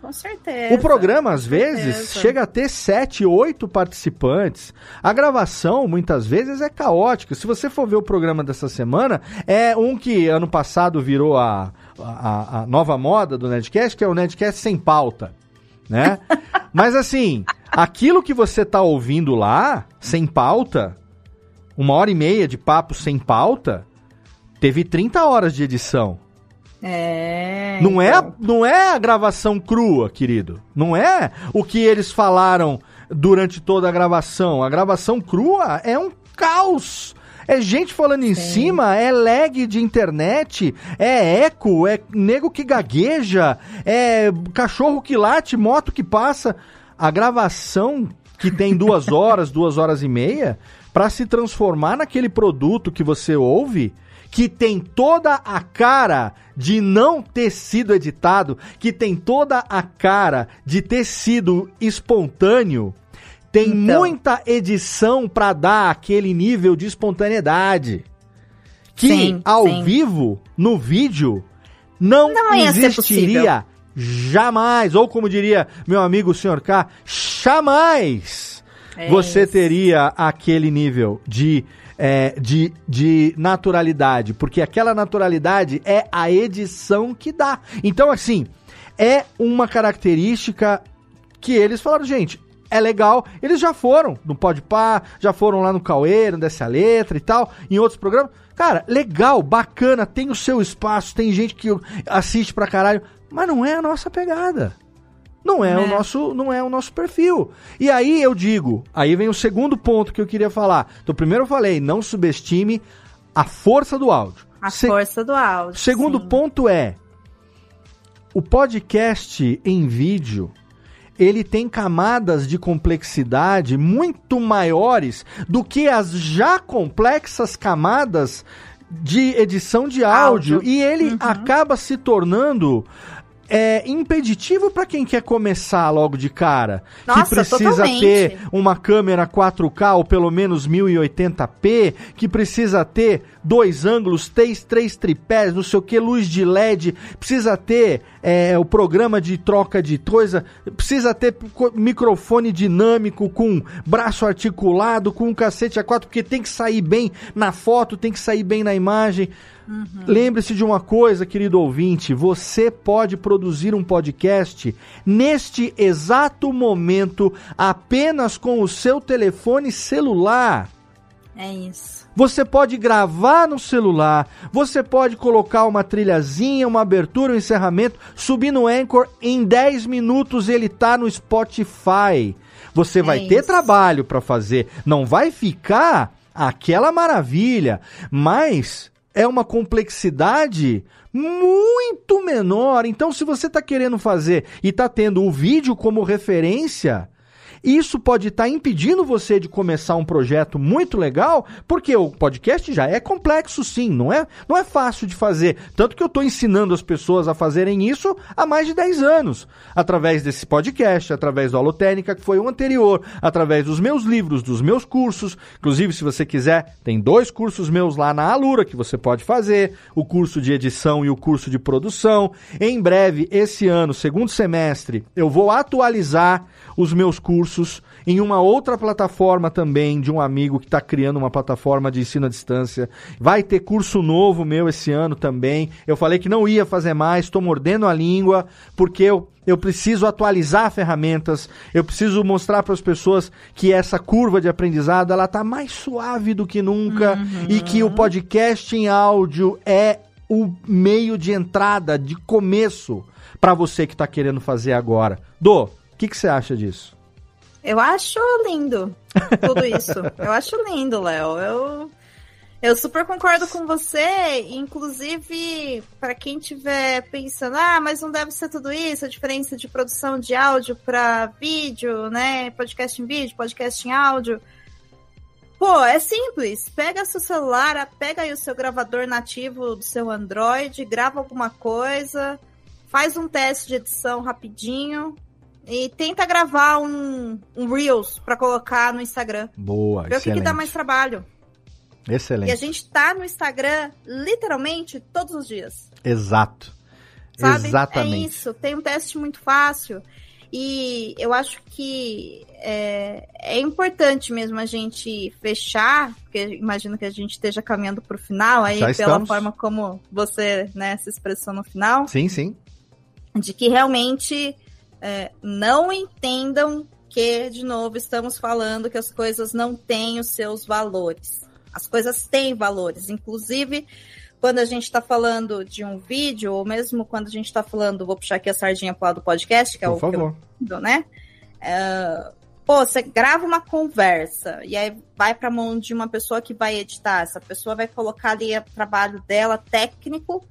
Com certeza. O programa, às vezes, chega a ter sete, oito participantes. A gravação, muitas vezes, é caótica. Se você for ver o programa dessa semana, é um que ano passado virou a, a, a nova moda do Nerdcast, que é o Nerdcast sem pauta. Né? Mas assim, Aquilo que você tá ouvindo lá, sem pauta, uma hora e meia de papo sem pauta, teve 30 horas de edição. É. Não, então... é, não é a gravação crua, querido. Não é o que eles falaram durante toda a gravação. A gravação crua é um caos. É gente falando em Sim. cima, é lag de internet, é eco, é nego que gagueja, é cachorro que late, moto que passa a gravação que tem duas horas, duas horas e meia, para se transformar naquele produto que você ouve, que tem toda a cara de não ter sido editado, que tem toda a cara de ter sido espontâneo, tem então. muita edição para dar aquele nível de espontaneidade. Que sim, ao sim. vivo, no vídeo, não, não existiria jamais, ou como diria meu amigo Sr. K, jamais é você isso. teria aquele nível de, é, de, de naturalidade, porque aquela naturalidade é a edição que dá. Então, assim, é uma característica que eles falaram, gente, é legal. Eles já foram no Podpah, já foram lá no Cauê, no Desce a Letra e tal, em outros programas. Cara, legal, bacana, tem o seu espaço, tem gente que assiste pra caralho, mas não é a nossa pegada. Não é, é, o nosso, não é o nosso perfil. E aí eu digo, aí vem o segundo ponto que eu queria falar. Então, primeiro eu falei, não subestime a força do áudio. A Se força do áudio. Segundo sim. ponto é o podcast em vídeo ele tem camadas de complexidade muito maiores do que as já complexas camadas de edição de áudio, áudio. e ele uhum. acaba se tornando é impeditivo para quem quer começar logo de cara. Nossa, que precisa totalmente. ter uma câmera 4K ou pelo menos 1080p, que precisa ter dois ângulos, três, três tripés, não sei o que, luz de LED, precisa ter é, o programa de troca de coisa, precisa ter microfone dinâmico com braço articulado, com um cacete a quatro, porque tem que sair bem na foto, tem que sair bem na imagem. Uhum. Lembre-se de uma coisa, querido ouvinte: você pode produzir um podcast neste exato momento apenas com o seu telefone celular. É isso. Você pode gravar no celular, você pode colocar uma trilhazinha, uma abertura, um encerramento, subir no Anchor, em 10 minutos ele tá no Spotify. Você é vai isso. ter trabalho para fazer, não vai ficar aquela maravilha, mas é uma complexidade muito menor. Então, se você está querendo fazer e está tendo o vídeo como referência, isso pode estar tá impedindo você de começar um projeto muito legal, porque o podcast já é complexo, sim, não é, não é fácil de fazer. Tanto que eu estou ensinando as pessoas a fazerem isso há mais de 10 anos, através desse podcast, através do Alotênica, que foi o anterior, através dos meus livros, dos meus cursos. Inclusive, se você quiser, tem dois cursos meus lá na Alura que você pode fazer: o curso de edição e o curso de produção. Em breve, esse ano, segundo semestre, eu vou atualizar os meus cursos em uma outra plataforma também de um amigo que está criando uma plataforma de ensino à distância. Vai ter curso novo meu esse ano também. Eu falei que não ia fazer mais, estou mordendo a língua, porque eu, eu preciso atualizar ferramentas, eu preciso mostrar para as pessoas que essa curva de aprendizado ela está mais suave do que nunca uhum. e que o podcast em áudio é o meio de entrada, de começo para você que está querendo fazer agora. Do, que, que você acha disso? Eu acho lindo tudo isso. eu acho lindo, Léo. Eu, eu super concordo com você. Inclusive, para quem tiver pensando, ah, mas não deve ser tudo isso, a diferença de produção de áudio para vídeo, né? Podcast em vídeo, podcast em áudio. Pô, é simples. Pega seu celular, pega aí o seu gravador nativo do seu Android, grava alguma coisa, faz um teste de edição rapidinho, e tenta gravar um, um Reels para colocar no Instagram. Boa, Ver o que, que dá mais trabalho. Excelente. E a gente tá no Instagram literalmente todos os dias. Exato. Sabe? Exatamente. É isso. Tem um teste muito fácil. E eu acho que é, é importante mesmo a gente fechar, porque imagino que a gente esteja caminhando para o final aí, Já pela estamos. forma como você né, se expressou no final. Sim, sim. De que realmente é, não entendam que, de novo, estamos falando que as coisas não têm os seus valores. As coisas têm valores. Inclusive, quando a gente está falando de um vídeo, ou mesmo quando a gente está falando, vou puxar aqui a sardinha para lado do podcast, que é Por o favor. que eu, né? É, pô, você grava uma conversa e aí vai para a mão de uma pessoa que vai editar. Essa pessoa vai colocar ali o trabalho dela técnico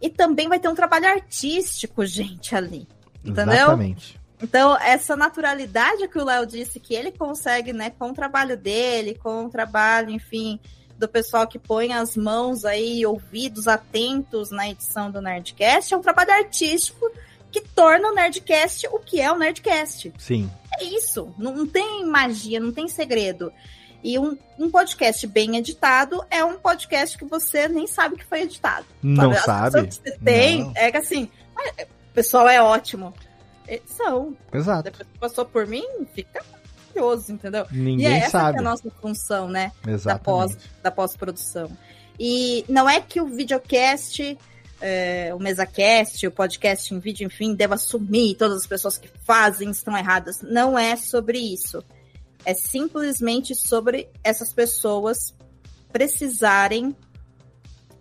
e também vai ter um trabalho artístico, gente, ali. Entendeu? Exatamente. Então, essa naturalidade que o Léo disse que ele consegue, né, com o trabalho dele, com o trabalho, enfim, do pessoal que põe as mãos aí, ouvidos atentos na edição do Nerdcast, é um trabalho artístico que torna o Nerdcast o que é o Nerdcast. Sim. É isso. Não tem magia, não tem segredo. E um, um, podcast bem editado é um podcast que você nem sabe que foi editado. Não sabe? Que você tem, não. é que assim, o pessoal é ótimo. Edição. Exato. Depois que passou por mim, fica maravilhoso, entendeu? Ninguém e é essa sabe. é a nossa função, né? Exatamente. Da pós, da pós-produção. E não é que o videocast é, o MesaCast, o podcast em vídeo, enfim, deva assumir todas as pessoas que fazem estão erradas. Não é sobre isso. É simplesmente sobre essas pessoas precisarem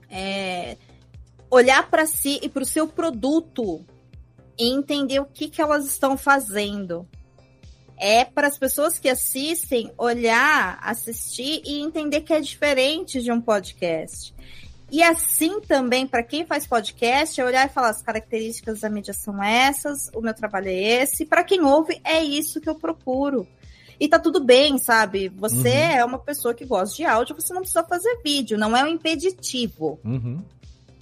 é, olhar para si e para o seu produto e entender o que, que elas estão fazendo. É para as pessoas que assistem olhar, assistir e entender que é diferente de um podcast. E assim também, para quem faz podcast, é olhar e falar: as características da mídia são essas, o meu trabalho é esse. Para quem ouve, é isso que eu procuro. E tá tudo bem, sabe? Você uhum. é uma pessoa que gosta de áudio, você não precisa fazer vídeo, não é um impeditivo. Uhum.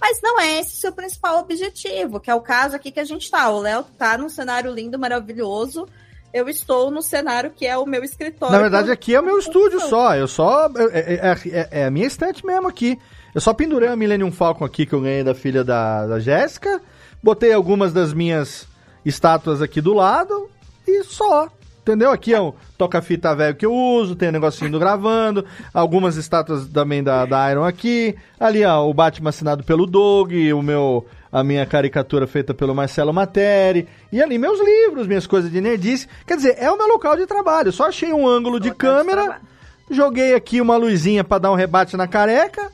Mas não é esse o seu principal objetivo, que é o caso aqui que a gente tá. O Léo tá num cenário lindo, maravilhoso. Eu estou no cenário que é o meu escritório. Na verdade, aqui é o meu estúdio só. Eu só. É, é, é, é a minha estante mesmo aqui. Eu só pendurei a Millennium Falcon aqui que eu ganhei da filha da, da Jéssica. Botei algumas das minhas estátuas aqui do lado e só. Entendeu? Aqui é um toca-fita velho que eu uso, tem um negocinho do gravando, algumas estátuas também da, da Iron aqui. Ali, ó, o Batman assinado pelo Doug, o meu, a minha caricatura feita pelo Marcelo Materi. E ali meus livros, minhas coisas de nerdice. Quer dizer, é o meu local de trabalho. Só achei um ângulo de câmera, joguei aqui uma luzinha para dar um rebate na careca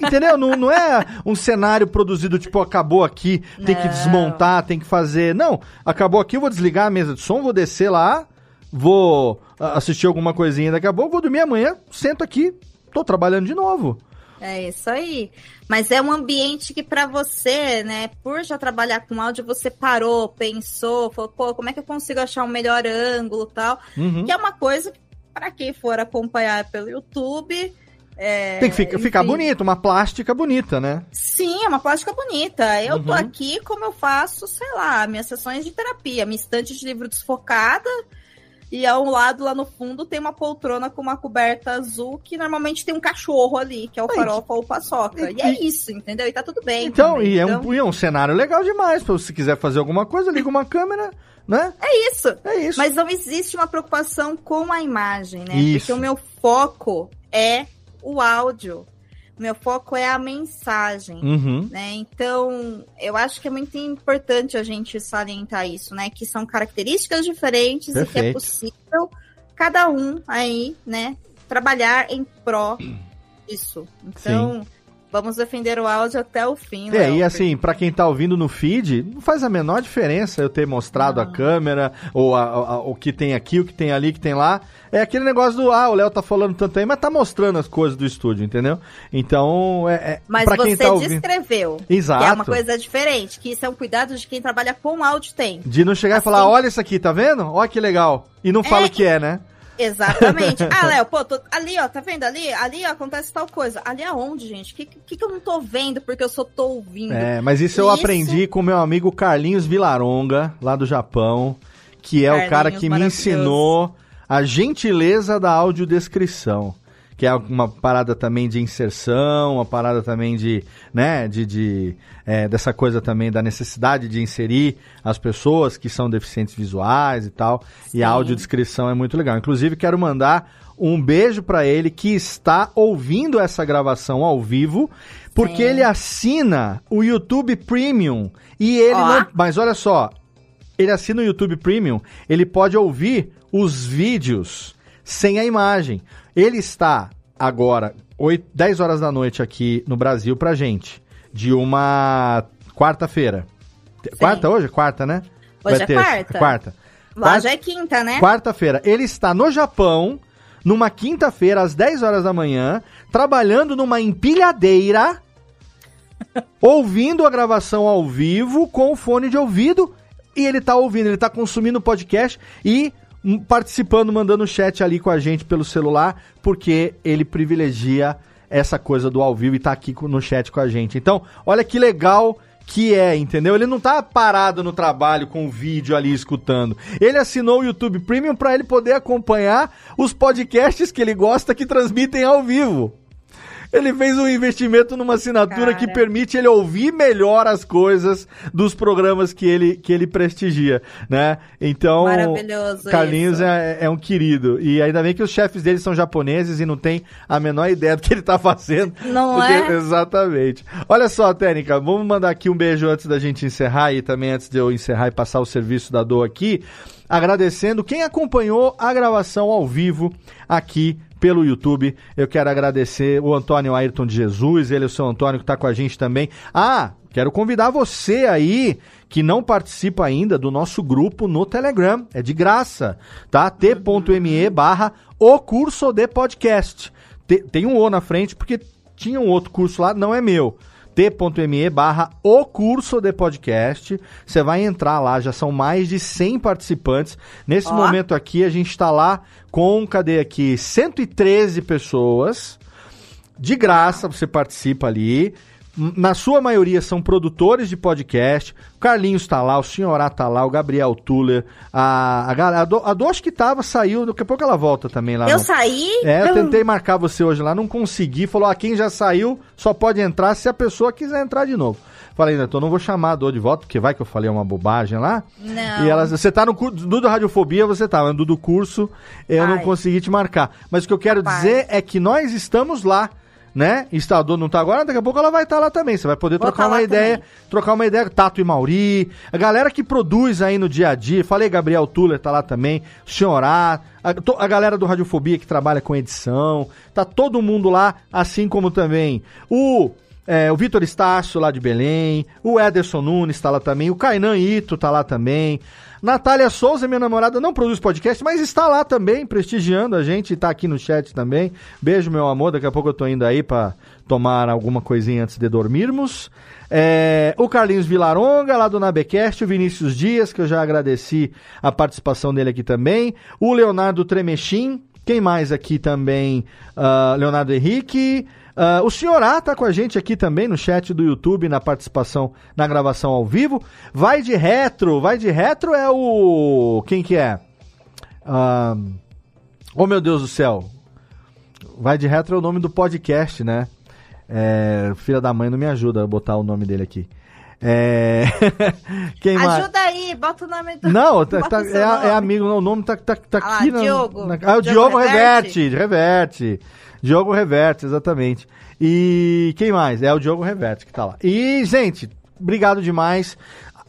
Entendeu? Não, não é um cenário produzido tipo, acabou aqui, tem que desmontar, tem que fazer. Não, acabou aqui, eu vou desligar a mesa de som, vou descer lá, vou assistir alguma coisinha daqui a pouco, vou dormir amanhã, sento aqui, tô trabalhando de novo. É isso aí. Mas é um ambiente que para você, né, por já trabalhar com áudio, você parou, pensou, falou, pô, como é que eu consigo achar um melhor ângulo tal? Uhum. Que é uma coisa para quem for acompanhar pelo YouTube, é, Tem que ficar, ficar bonito, uma plástica bonita, né? Sim, é uma plástica bonita. Eu uhum. tô aqui como eu faço, sei lá, minhas sessões de terapia, minha estante de livro desfocada. E ao lado, lá no fundo, tem uma poltrona com uma coberta azul que normalmente tem um cachorro ali, que é o farofa ou paçoca. E, e, é isso, entendeu? E tá tudo bem. Então, também, e, é um, e é um cenário legal demais. Pra você quiser fazer alguma coisa, liga uma câmera, né? É isso. É isso. Mas não existe uma preocupação com a imagem, né? Isso. Porque o meu foco é o áudio. Meu foco é a mensagem, uhum. né? Então, eu acho que é muito importante a gente salientar isso, né? Que são características diferentes Perfeito. e que é possível cada um aí, né, trabalhar em pró disso. Então, Sim. Vamos defender o áudio até o fim. É, e assim, para quem tá ouvindo no feed, não faz a menor diferença eu ter mostrado a câmera, ou a, a, o que tem aqui, o que tem ali, o que tem lá. É aquele negócio do, ah, o Léo tá falando tanto aí, mas tá mostrando as coisas do estúdio, entendeu? Então, é. é mas pra você quem tá ouvindo... descreveu. Exato. Que é uma coisa diferente, que isso é um cuidado de quem trabalha com áudio tem. De não chegar assim... e falar, assim- olha isso aqui, tá vendo? Olha que legal. E não fala o que é, né? Exatamente. Ah, Léo, pô, tô, ali, ó, tá vendo ali? Ali ó, acontece tal coisa. Ali aonde, gente? O que, que, que eu não tô vendo porque eu só tô ouvindo? É, mas isso, isso... eu aprendi com meu amigo Carlinhos Vilaronga, lá do Japão, que é Carlinhos, o cara que me ensinou a gentileza da audiodescrição que é uma parada também de inserção, uma parada também de, né, de, de é, dessa coisa também da necessidade de inserir as pessoas que são deficientes visuais e tal. Sim. E a audiodescrição é muito legal. Inclusive, quero mandar um beijo para ele que está ouvindo essa gravação ao vivo, porque Sim. ele assina o YouTube Premium e ele não, mas olha só, ele assina o YouTube Premium, ele pode ouvir os vídeos sem a imagem. Ele está agora, 8, 10 horas da noite aqui no Brasil pra gente. De uma quarta-feira. Quarta hoje? Quarta, né? Hoje Vai é ter. quarta. Quarta. Lá quarta, já é quinta, né? Quarta-feira. Ele está no Japão, numa quinta-feira, às 10 horas da manhã, trabalhando numa empilhadeira, ouvindo a gravação ao vivo com o fone de ouvido. E ele tá ouvindo, ele tá consumindo o podcast e participando, mandando chat ali com a gente pelo celular, porque ele privilegia essa coisa do ao vivo e tá aqui no chat com a gente. Então, olha que legal que é, entendeu? Ele não tá parado no trabalho com o vídeo ali escutando. Ele assinou o YouTube Premium para ele poder acompanhar os podcasts que ele gosta que transmitem ao vivo. Ele fez um investimento numa assinatura Cara. que permite ele ouvir melhor as coisas dos programas que ele, que ele prestigia, né? Então, Maravilhoso Carlinhos é, é, um querido. E ainda bem que os chefes dele são japoneses e não tem a menor ideia do que ele tá fazendo. Não porque... é? Exatamente. Olha só, Técnica, vamos mandar aqui um beijo antes da gente encerrar e também antes de eu encerrar e passar o serviço da dor aqui agradecendo quem acompanhou a gravação ao vivo aqui pelo YouTube. Eu quero agradecer o Antônio Ayrton de Jesus, ele é o seu Antônio que está com a gente também. Ah, quero convidar você aí que não participa ainda do nosso grupo no Telegram. É de graça, tá? t.me barra o curso de podcast. Tem um O na frente porque tinha um outro curso lá, não é meu t.me barra o curso de podcast. Você vai entrar lá, já são mais de 100 participantes. Nesse momento aqui, a gente está lá com, cadê aqui, 113 pessoas. De graça, você participa ali na sua maioria são produtores de podcast. O Carlinhos está lá, o Senhorá está lá, o Gabriel Tuller, a, a, a, Do, a que tava, saiu, daqui a pouco ela volta também lá. Eu no... saí? É, eu tentei marcar você hoje lá, não consegui. Falou, ah, quem já saiu só pode entrar se a pessoa quiser entrar de novo. Falei, ainda então não vou chamar a Dor de volta, porque vai que eu falei uma bobagem lá. Não. E ela, você tá no curso do Radiofobia, você tá, mas do curso eu Ai. não consegui te marcar. Mas o que eu quero Rapaz. dizer é que nós estamos lá né? Instalador não tá agora, daqui a pouco ela vai estar tá lá também. Você vai poder Vou trocar tá uma ideia, também. trocar uma ideia, Tato e Mauri, a galera que produz aí no dia a dia. Falei, Gabriel Tuller tá lá também, Senhorá, a, a galera do Radiofobia que trabalha com edição, tá todo mundo lá, assim como também o é, o Vitor Estácio lá de Belém, o Ederson Nunes está lá também, o Kainan Ito está lá também, Natália Souza, minha namorada, não produz podcast, mas está lá também, prestigiando a gente, está aqui no chat também. Beijo, meu amor. Daqui a pouco eu tô indo aí para tomar alguma coisinha antes de dormirmos. É, o Carlinhos Vilaronga, lá do Nabecast, o Vinícius Dias, que eu já agradeci a participação dele aqui também. O Leonardo Tremechim, quem mais aqui também? Uh, Leonardo Henrique. Uh, o Senhorá tá com a gente aqui também no chat do YouTube, na participação na gravação ao vivo. Vai de retro, vai de retro é o. Quem que é? Uh... Oh meu Deus do céu. Vai de retro é o nome do podcast, né? É... Filha da mãe não me ajuda a botar o nome dele aqui. É... Quem Ajuda aí, bota o nome do. Não, tá, tá, é, é, amigo, não, o nome tá, tá, tá ah, aqui. Lá, na, Diogo. Na... Ah, o Diogo, Diogo Reverte. Reverte. Diogo Reverte, exatamente. E quem mais? É o Diogo Reverte que tá lá. E, gente, obrigado demais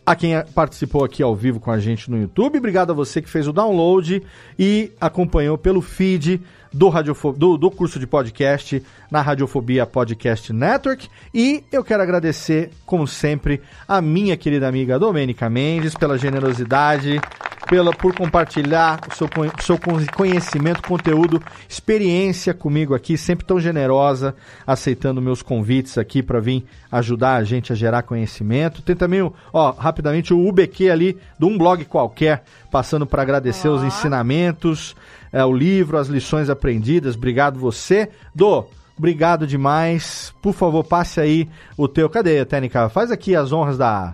a quem participou aqui ao vivo com a gente no YouTube. Obrigado a você que fez o download e acompanhou pelo feed do, do, do curso de podcast na Radiofobia Podcast Network. E eu quero agradecer, como sempre, a minha querida amiga Domênica Mendes pela generosidade, pela, por compartilhar o seu, seu conhecimento, conteúdo, experiência comigo aqui, sempre tão generosa, aceitando meus convites aqui para vir ajudar a gente a gerar conhecimento. Tem também, ó, rapidamente, o UBQ ali, de um blog qualquer, passando para agradecer os ensinamentos é, o livro, as lições aprendidas. Obrigado você. Do, obrigado demais. Por favor, passe aí o teu. Cadê, Técnica? Faz aqui as honras da.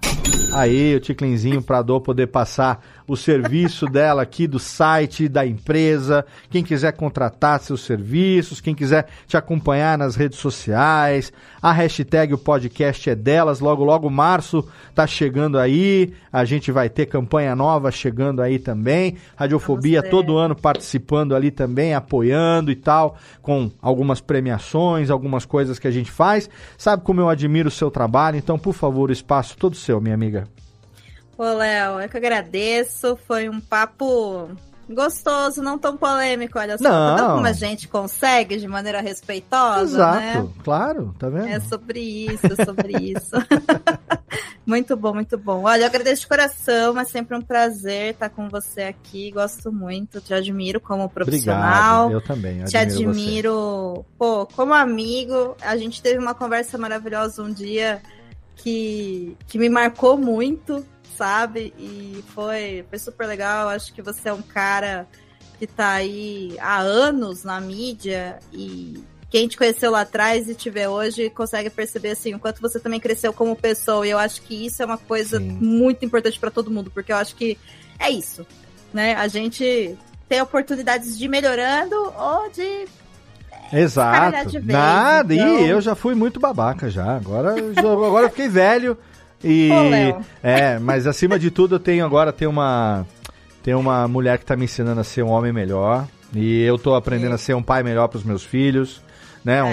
Aí, o Ticlinzinho para Dor poder passar o serviço dela aqui do site da empresa. Quem quiser contratar seus serviços, quem quiser te acompanhar nas redes sociais, a hashtag o podcast é delas. Logo, logo, março tá chegando aí. A gente vai ter campanha nova chegando aí também. Radiofobia todo ano participando ali também, apoiando e tal, com algumas premiações, algumas coisas que a gente faz. Sabe como eu admiro o seu trabalho? Então, por favor, o espaço todo seu, minha amiga. Ô, Léo, eu que agradeço. Foi um papo gostoso, não tão polêmico, olha só. Não. Tá como a gente consegue de maneira respeitosa, Exato, né? claro, tá vendo? É sobre isso, é sobre isso. muito bom, muito bom. Olha, eu agradeço de coração, é sempre um prazer estar com você aqui. Gosto muito, te admiro como profissional. Obrigado, eu também. Admiro te admiro, você. pô, como amigo. A gente teve uma conversa maravilhosa um dia que, que me marcou muito, sabe? E foi, foi super legal. Acho que você é um cara que tá aí há anos na mídia e quem te conheceu lá atrás e te vê hoje consegue perceber assim o quanto você também cresceu como pessoa. E eu acho que isso é uma coisa Sim. muito importante para todo mundo, porque eu acho que é isso, né? A gente tem oportunidades de ir melhorando ou de Exato. Vez, Nada, então... e eu já fui muito babaca já. Agora, agora eu fiquei velho. E Pô, é, mas acima de tudo eu tenho agora tem uma tem uma mulher que está me ensinando a ser um homem melhor e eu estou aprendendo a ser um pai melhor para os meus filhos, né?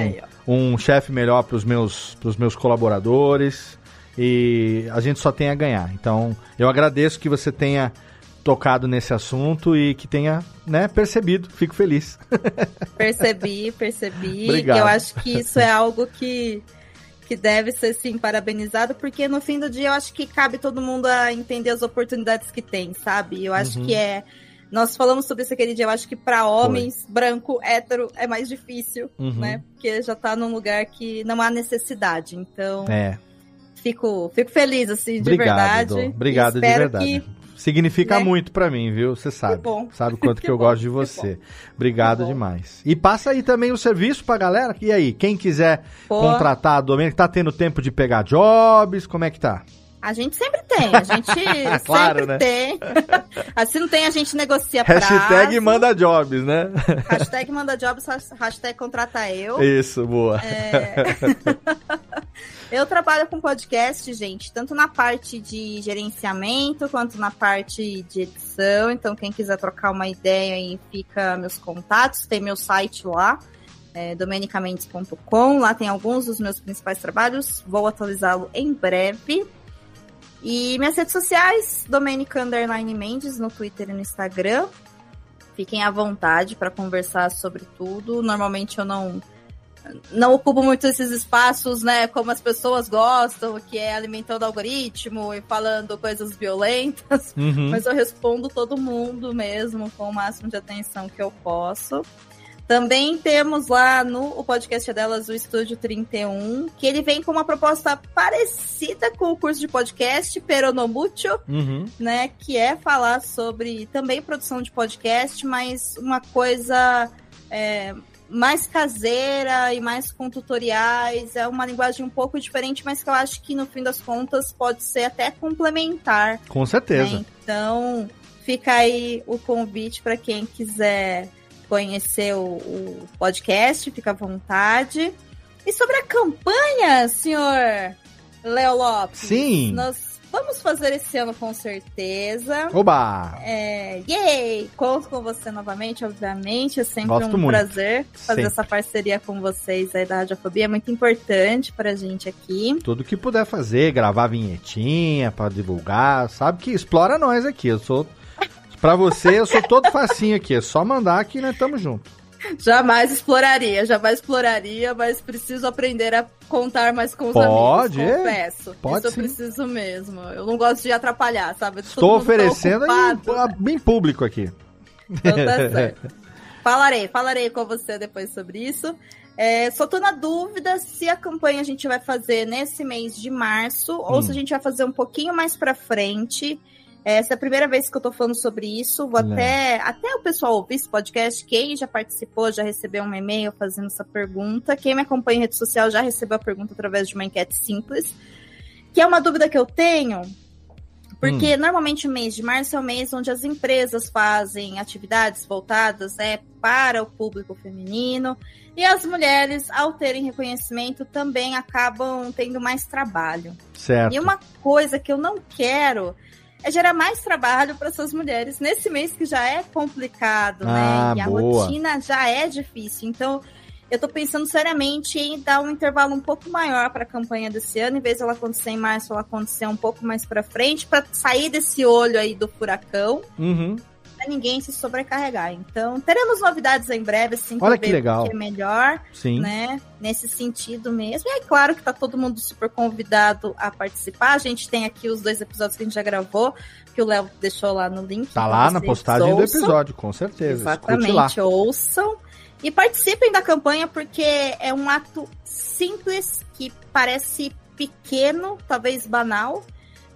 Um, um chefe melhor para os meus pros meus colaboradores e a gente só tem a ganhar. Então, eu agradeço que você tenha tocado nesse assunto e que tenha né, percebido. Fico feliz. Percebi, percebi. Obrigado. Eu acho que isso é algo que, que deve ser sim parabenizado, porque no fim do dia eu acho que cabe todo mundo a entender as oportunidades que tem, sabe? Eu acho uhum. que é. Nós falamos sobre isso aquele dia, eu acho que para homens, Foi. branco, hétero, é mais difícil, uhum. né? Porque já tá num lugar que não há necessidade. Então. É. Fico, fico feliz, assim, de Obrigado, verdade. Obrigado de verdade. Que Significa né? muito para mim, viu? Você sabe. Que bom. Sabe quanto que, que eu bom, gosto de você. Obrigado demais. E passa aí também o serviço pra galera. E aí, quem quiser Pô. contratar a Domênica, tá tendo tempo de pegar jobs? Como é que tá? A gente sempre tem, a gente claro, sempre né? tem. Assim não tem, a gente negocia prazo. Hashtag manda jobs, né? Hashtag manda jobs, hashtag contrata eu. Isso, boa. É... eu trabalho com podcast, gente, tanto na parte de gerenciamento quanto na parte de edição. Então, quem quiser trocar uma ideia aí, fica meus contatos, tem meu site lá. É, domenicamendes.com, lá tem alguns dos meus principais trabalhos, vou atualizá-lo em breve. E minhas redes sociais, Domenica Underline Mendes, no Twitter e no Instagram. Fiquem à vontade para conversar sobre tudo. Normalmente eu não não ocupo muito esses espaços, né, como as pessoas gostam, que é alimentando algoritmo e falando coisas violentas, uhum. mas eu respondo todo mundo mesmo com o máximo de atenção que eu posso. Também temos lá no o podcast delas, o Estúdio 31, que ele vem com uma proposta parecida com o curso de podcast, Peronomucho, uhum. né? Que é falar sobre também produção de podcast, mas uma coisa é, mais caseira e mais com tutoriais. É uma linguagem um pouco diferente, mas que eu acho que no fim das contas pode ser até complementar. Com certeza. Né? Então, fica aí o convite para quem quiser conhecer o, o podcast, fica à vontade. E sobre a campanha, senhor Léo Lopes? Sim. Nós vamos fazer esse ano com certeza. Oba! É, yay! Conto com você novamente, obviamente. É sempre Gosto um muito. prazer fazer sempre. essa parceria com vocês aí da Radiofobia. É muito importante pra gente aqui. Tudo que puder fazer, gravar vinhetinha pra divulgar, sabe que explora nós aqui. Eu sou Pra você, eu sou todo facinho aqui. É só mandar que nós estamos juntos. Jamais exploraria, jamais exploraria, mas preciso aprender a contar mais com os Pode, amigos, confesso. Pode Isso sim. eu preciso mesmo. Eu não gosto de atrapalhar, sabe? Estou tá oferecendo tá em, em público aqui. Então tá certo. falarei, falarei com você depois sobre isso. É, só tô na dúvida se a campanha a gente vai fazer nesse mês de março hum. ou se a gente vai fazer um pouquinho mais para frente. Essa é a primeira vez que eu tô falando sobre isso. Vou até, até o pessoal ouvir esse podcast. Quem já participou, já recebeu um e-mail fazendo essa pergunta. Quem me acompanha em rede social já recebeu a pergunta através de uma enquete simples. Que é uma dúvida que eu tenho, porque hum. normalmente o mês de março é o mês onde as empresas fazem atividades voltadas né, para o público feminino. E as mulheres, ao terem reconhecimento, também acabam tendo mais trabalho. Certo. E uma coisa que eu não quero é gerar mais trabalho para essas mulheres nesse mês que já é complicado, né? ah, né? E a boa. rotina já é difícil. Então, eu estou pensando seriamente em dar um intervalo um pouco maior para a campanha desse ano, em vez de ela acontecer em março, ela acontecer um pouco mais para frente, para sair desse olho aí do furacão. Uhum ninguém se sobrecarregar. Então, teremos novidades em breve, assim, Olha que legal. Que é melhor, Sim. né? Nesse sentido mesmo. E é claro que tá todo mundo super convidado a participar. A gente tem aqui os dois episódios que a gente já gravou, que o Léo deixou lá no link. Tá lá na postagem ouçam. do episódio, com certeza. Exatamente, ouçam. E participem da campanha porque é um ato simples que parece pequeno, talvez banal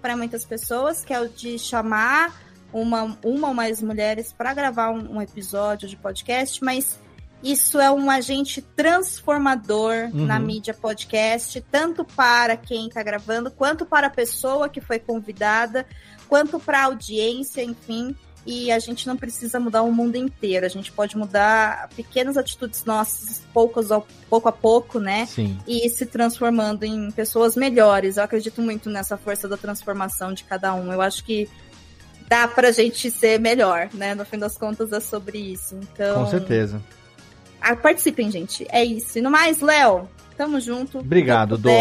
para muitas pessoas, que é o de chamar uma, uma ou mais mulheres para gravar um, um, episódio de podcast, mas isso é um agente transformador uhum. na mídia podcast, tanto para quem está gravando, quanto para a pessoa que foi convidada, quanto para a audiência, enfim. E a gente não precisa mudar o mundo inteiro, a gente pode mudar pequenas atitudes nossas, poucos ao, pouco a pouco, né? Sim. E se transformando em pessoas melhores. Eu acredito muito nessa força da transformação de cada um. Eu acho que dá pra gente ser melhor, né? No fim das contas é sobre isso. Então. Com certeza. Ah, participem, gente. É isso. E no mais, Léo, tamo junto. Obrigado, Dô.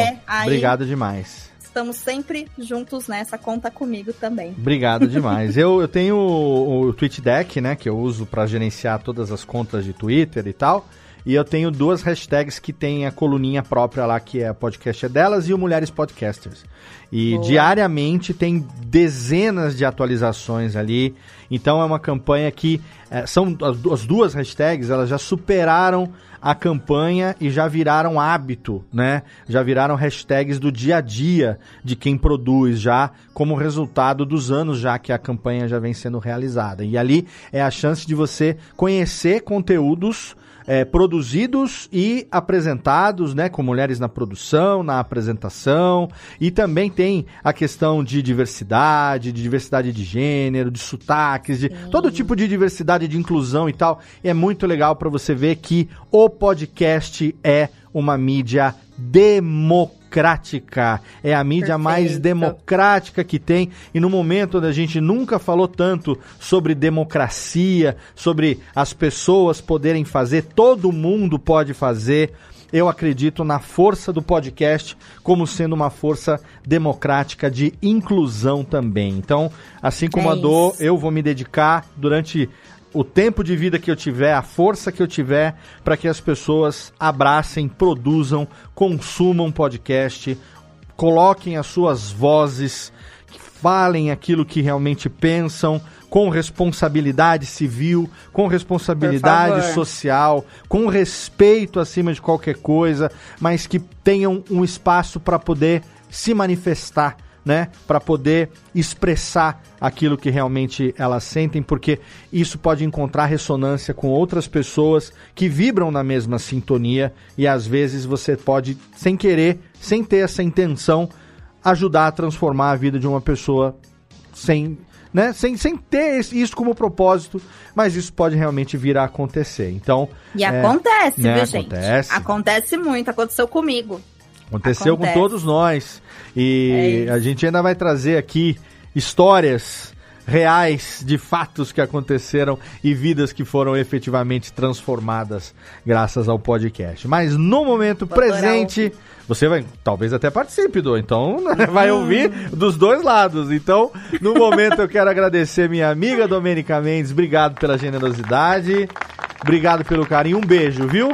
Obrigado demais estamos sempre juntos nessa, conta comigo também. Obrigado demais. eu, eu tenho o, o TweetDeck, né, que eu uso para gerenciar todas as contas de Twitter e tal. E eu tenho duas hashtags que tem a coluninha própria lá, que é podcast é delas e o Mulheres Podcasters. E Boa. diariamente tem dezenas de atualizações ali. Então é uma campanha que é, são as, as duas hashtags, elas já superaram a campanha e já viraram hábito, né? Já viraram hashtags do dia a dia de quem produz, já como resultado dos anos já que a campanha já vem sendo realizada. E ali é a chance de você conhecer conteúdos é, produzidos e apresentados, né, com mulheres na produção, na apresentação, e também tem a questão de diversidade, de diversidade de gênero, de sotaques, de Sim. todo tipo de diversidade, de inclusão e tal. E é muito legal para você ver que o podcast é uma mídia democrática. É a mídia Perfeito. mais democrática que tem. E no momento onde a gente nunca falou tanto sobre democracia, sobre as pessoas poderem fazer, todo mundo pode fazer. Eu acredito na força do podcast como sendo uma força democrática de inclusão também. Então, assim como é a Dor, eu vou me dedicar durante o tempo de vida que eu tiver, a força que eu tiver para que as pessoas abracem, produzam, consumam podcast, coloquem as suas vozes, falem aquilo que realmente pensam, com responsabilidade civil, com responsabilidade social, com respeito acima de qualquer coisa, mas que tenham um espaço para poder se manifestar né, para poder expressar aquilo que realmente elas sentem, porque isso pode encontrar ressonância com outras pessoas que vibram na mesma sintonia e às vezes você pode, sem querer, sem ter essa intenção, ajudar a transformar a vida de uma pessoa sem né? Sem, sem ter isso como propósito, mas isso pode realmente vir a acontecer. Então. E é, acontece, né? viu, gente? Acontece. Acontece muito, aconteceu comigo. Aconteceu Acontece. com todos nós. E é a gente ainda vai trazer aqui histórias reais de fatos que aconteceram e vidas que foram efetivamente transformadas graças ao podcast. Mas no momento presente, você vai talvez até participe do, então vai ouvir dos dois lados. Então, no momento eu quero agradecer minha amiga Domênica Mendes, obrigado pela generosidade, obrigado pelo carinho, um beijo, viu?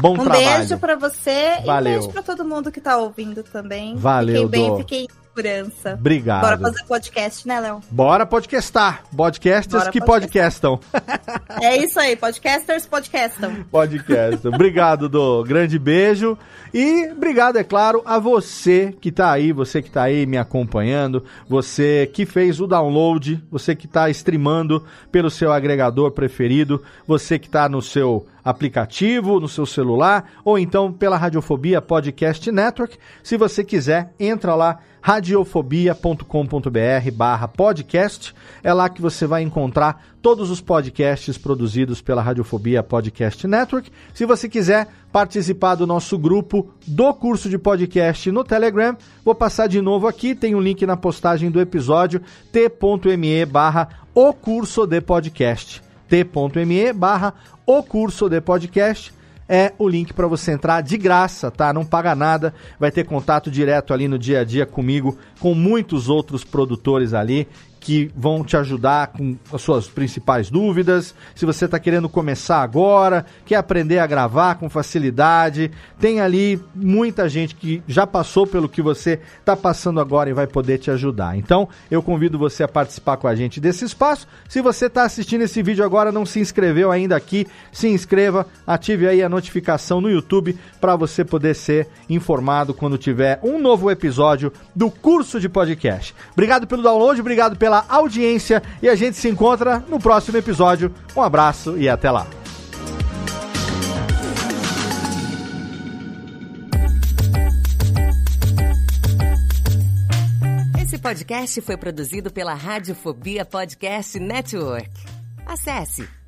Bom um trabalho. Um beijo para você Valeu. e um beijo para todo mundo que tá ouvindo também. Valeu, Fiquei bem, fiquei em segurança. Obrigado. Bora fazer podcast, né, Léo? Bora podcastar. Podcasters Bora que podcastam. É isso aí, podcasters podcastam. Podcastam. Obrigado, do grande beijo. E obrigado, é claro, a você que tá aí, você que tá aí me acompanhando, você que fez o download, você que tá streamando pelo seu agregador preferido, você que tá no seu aplicativo, no seu celular, ou então pela Radiofobia Podcast Network. Se você quiser, entra lá radiofobia.com.br barra podcast. É lá que você vai encontrar todos os podcasts produzidos pela Radiofobia Podcast Network. Se você quiser participar do nosso grupo do curso de podcast no Telegram, vou passar de novo aqui, tem um link na postagem do episódio t.me barra o curso de podcast t.me barra o curso de podcast é o link para você entrar de graça, tá? Não paga nada, vai ter contato direto ali no dia a dia comigo, com muitos outros produtores ali que vão te ajudar com as suas principais dúvidas. Se você está querendo começar agora, quer aprender a gravar com facilidade, tem ali muita gente que já passou pelo que você está passando agora e vai poder te ajudar. Então, eu convido você a participar com a gente desse espaço. Se você está assistindo esse vídeo agora, não se inscreveu ainda aqui, se inscreva, ative aí a notificação no YouTube para você poder ser informado quando tiver um novo episódio do curso de podcast. Obrigado pelo download, obrigado pela pela audiência e a gente se encontra no próximo episódio. Um abraço e até lá. Esse podcast foi produzido pela Radiofobia Podcast Network. Acesse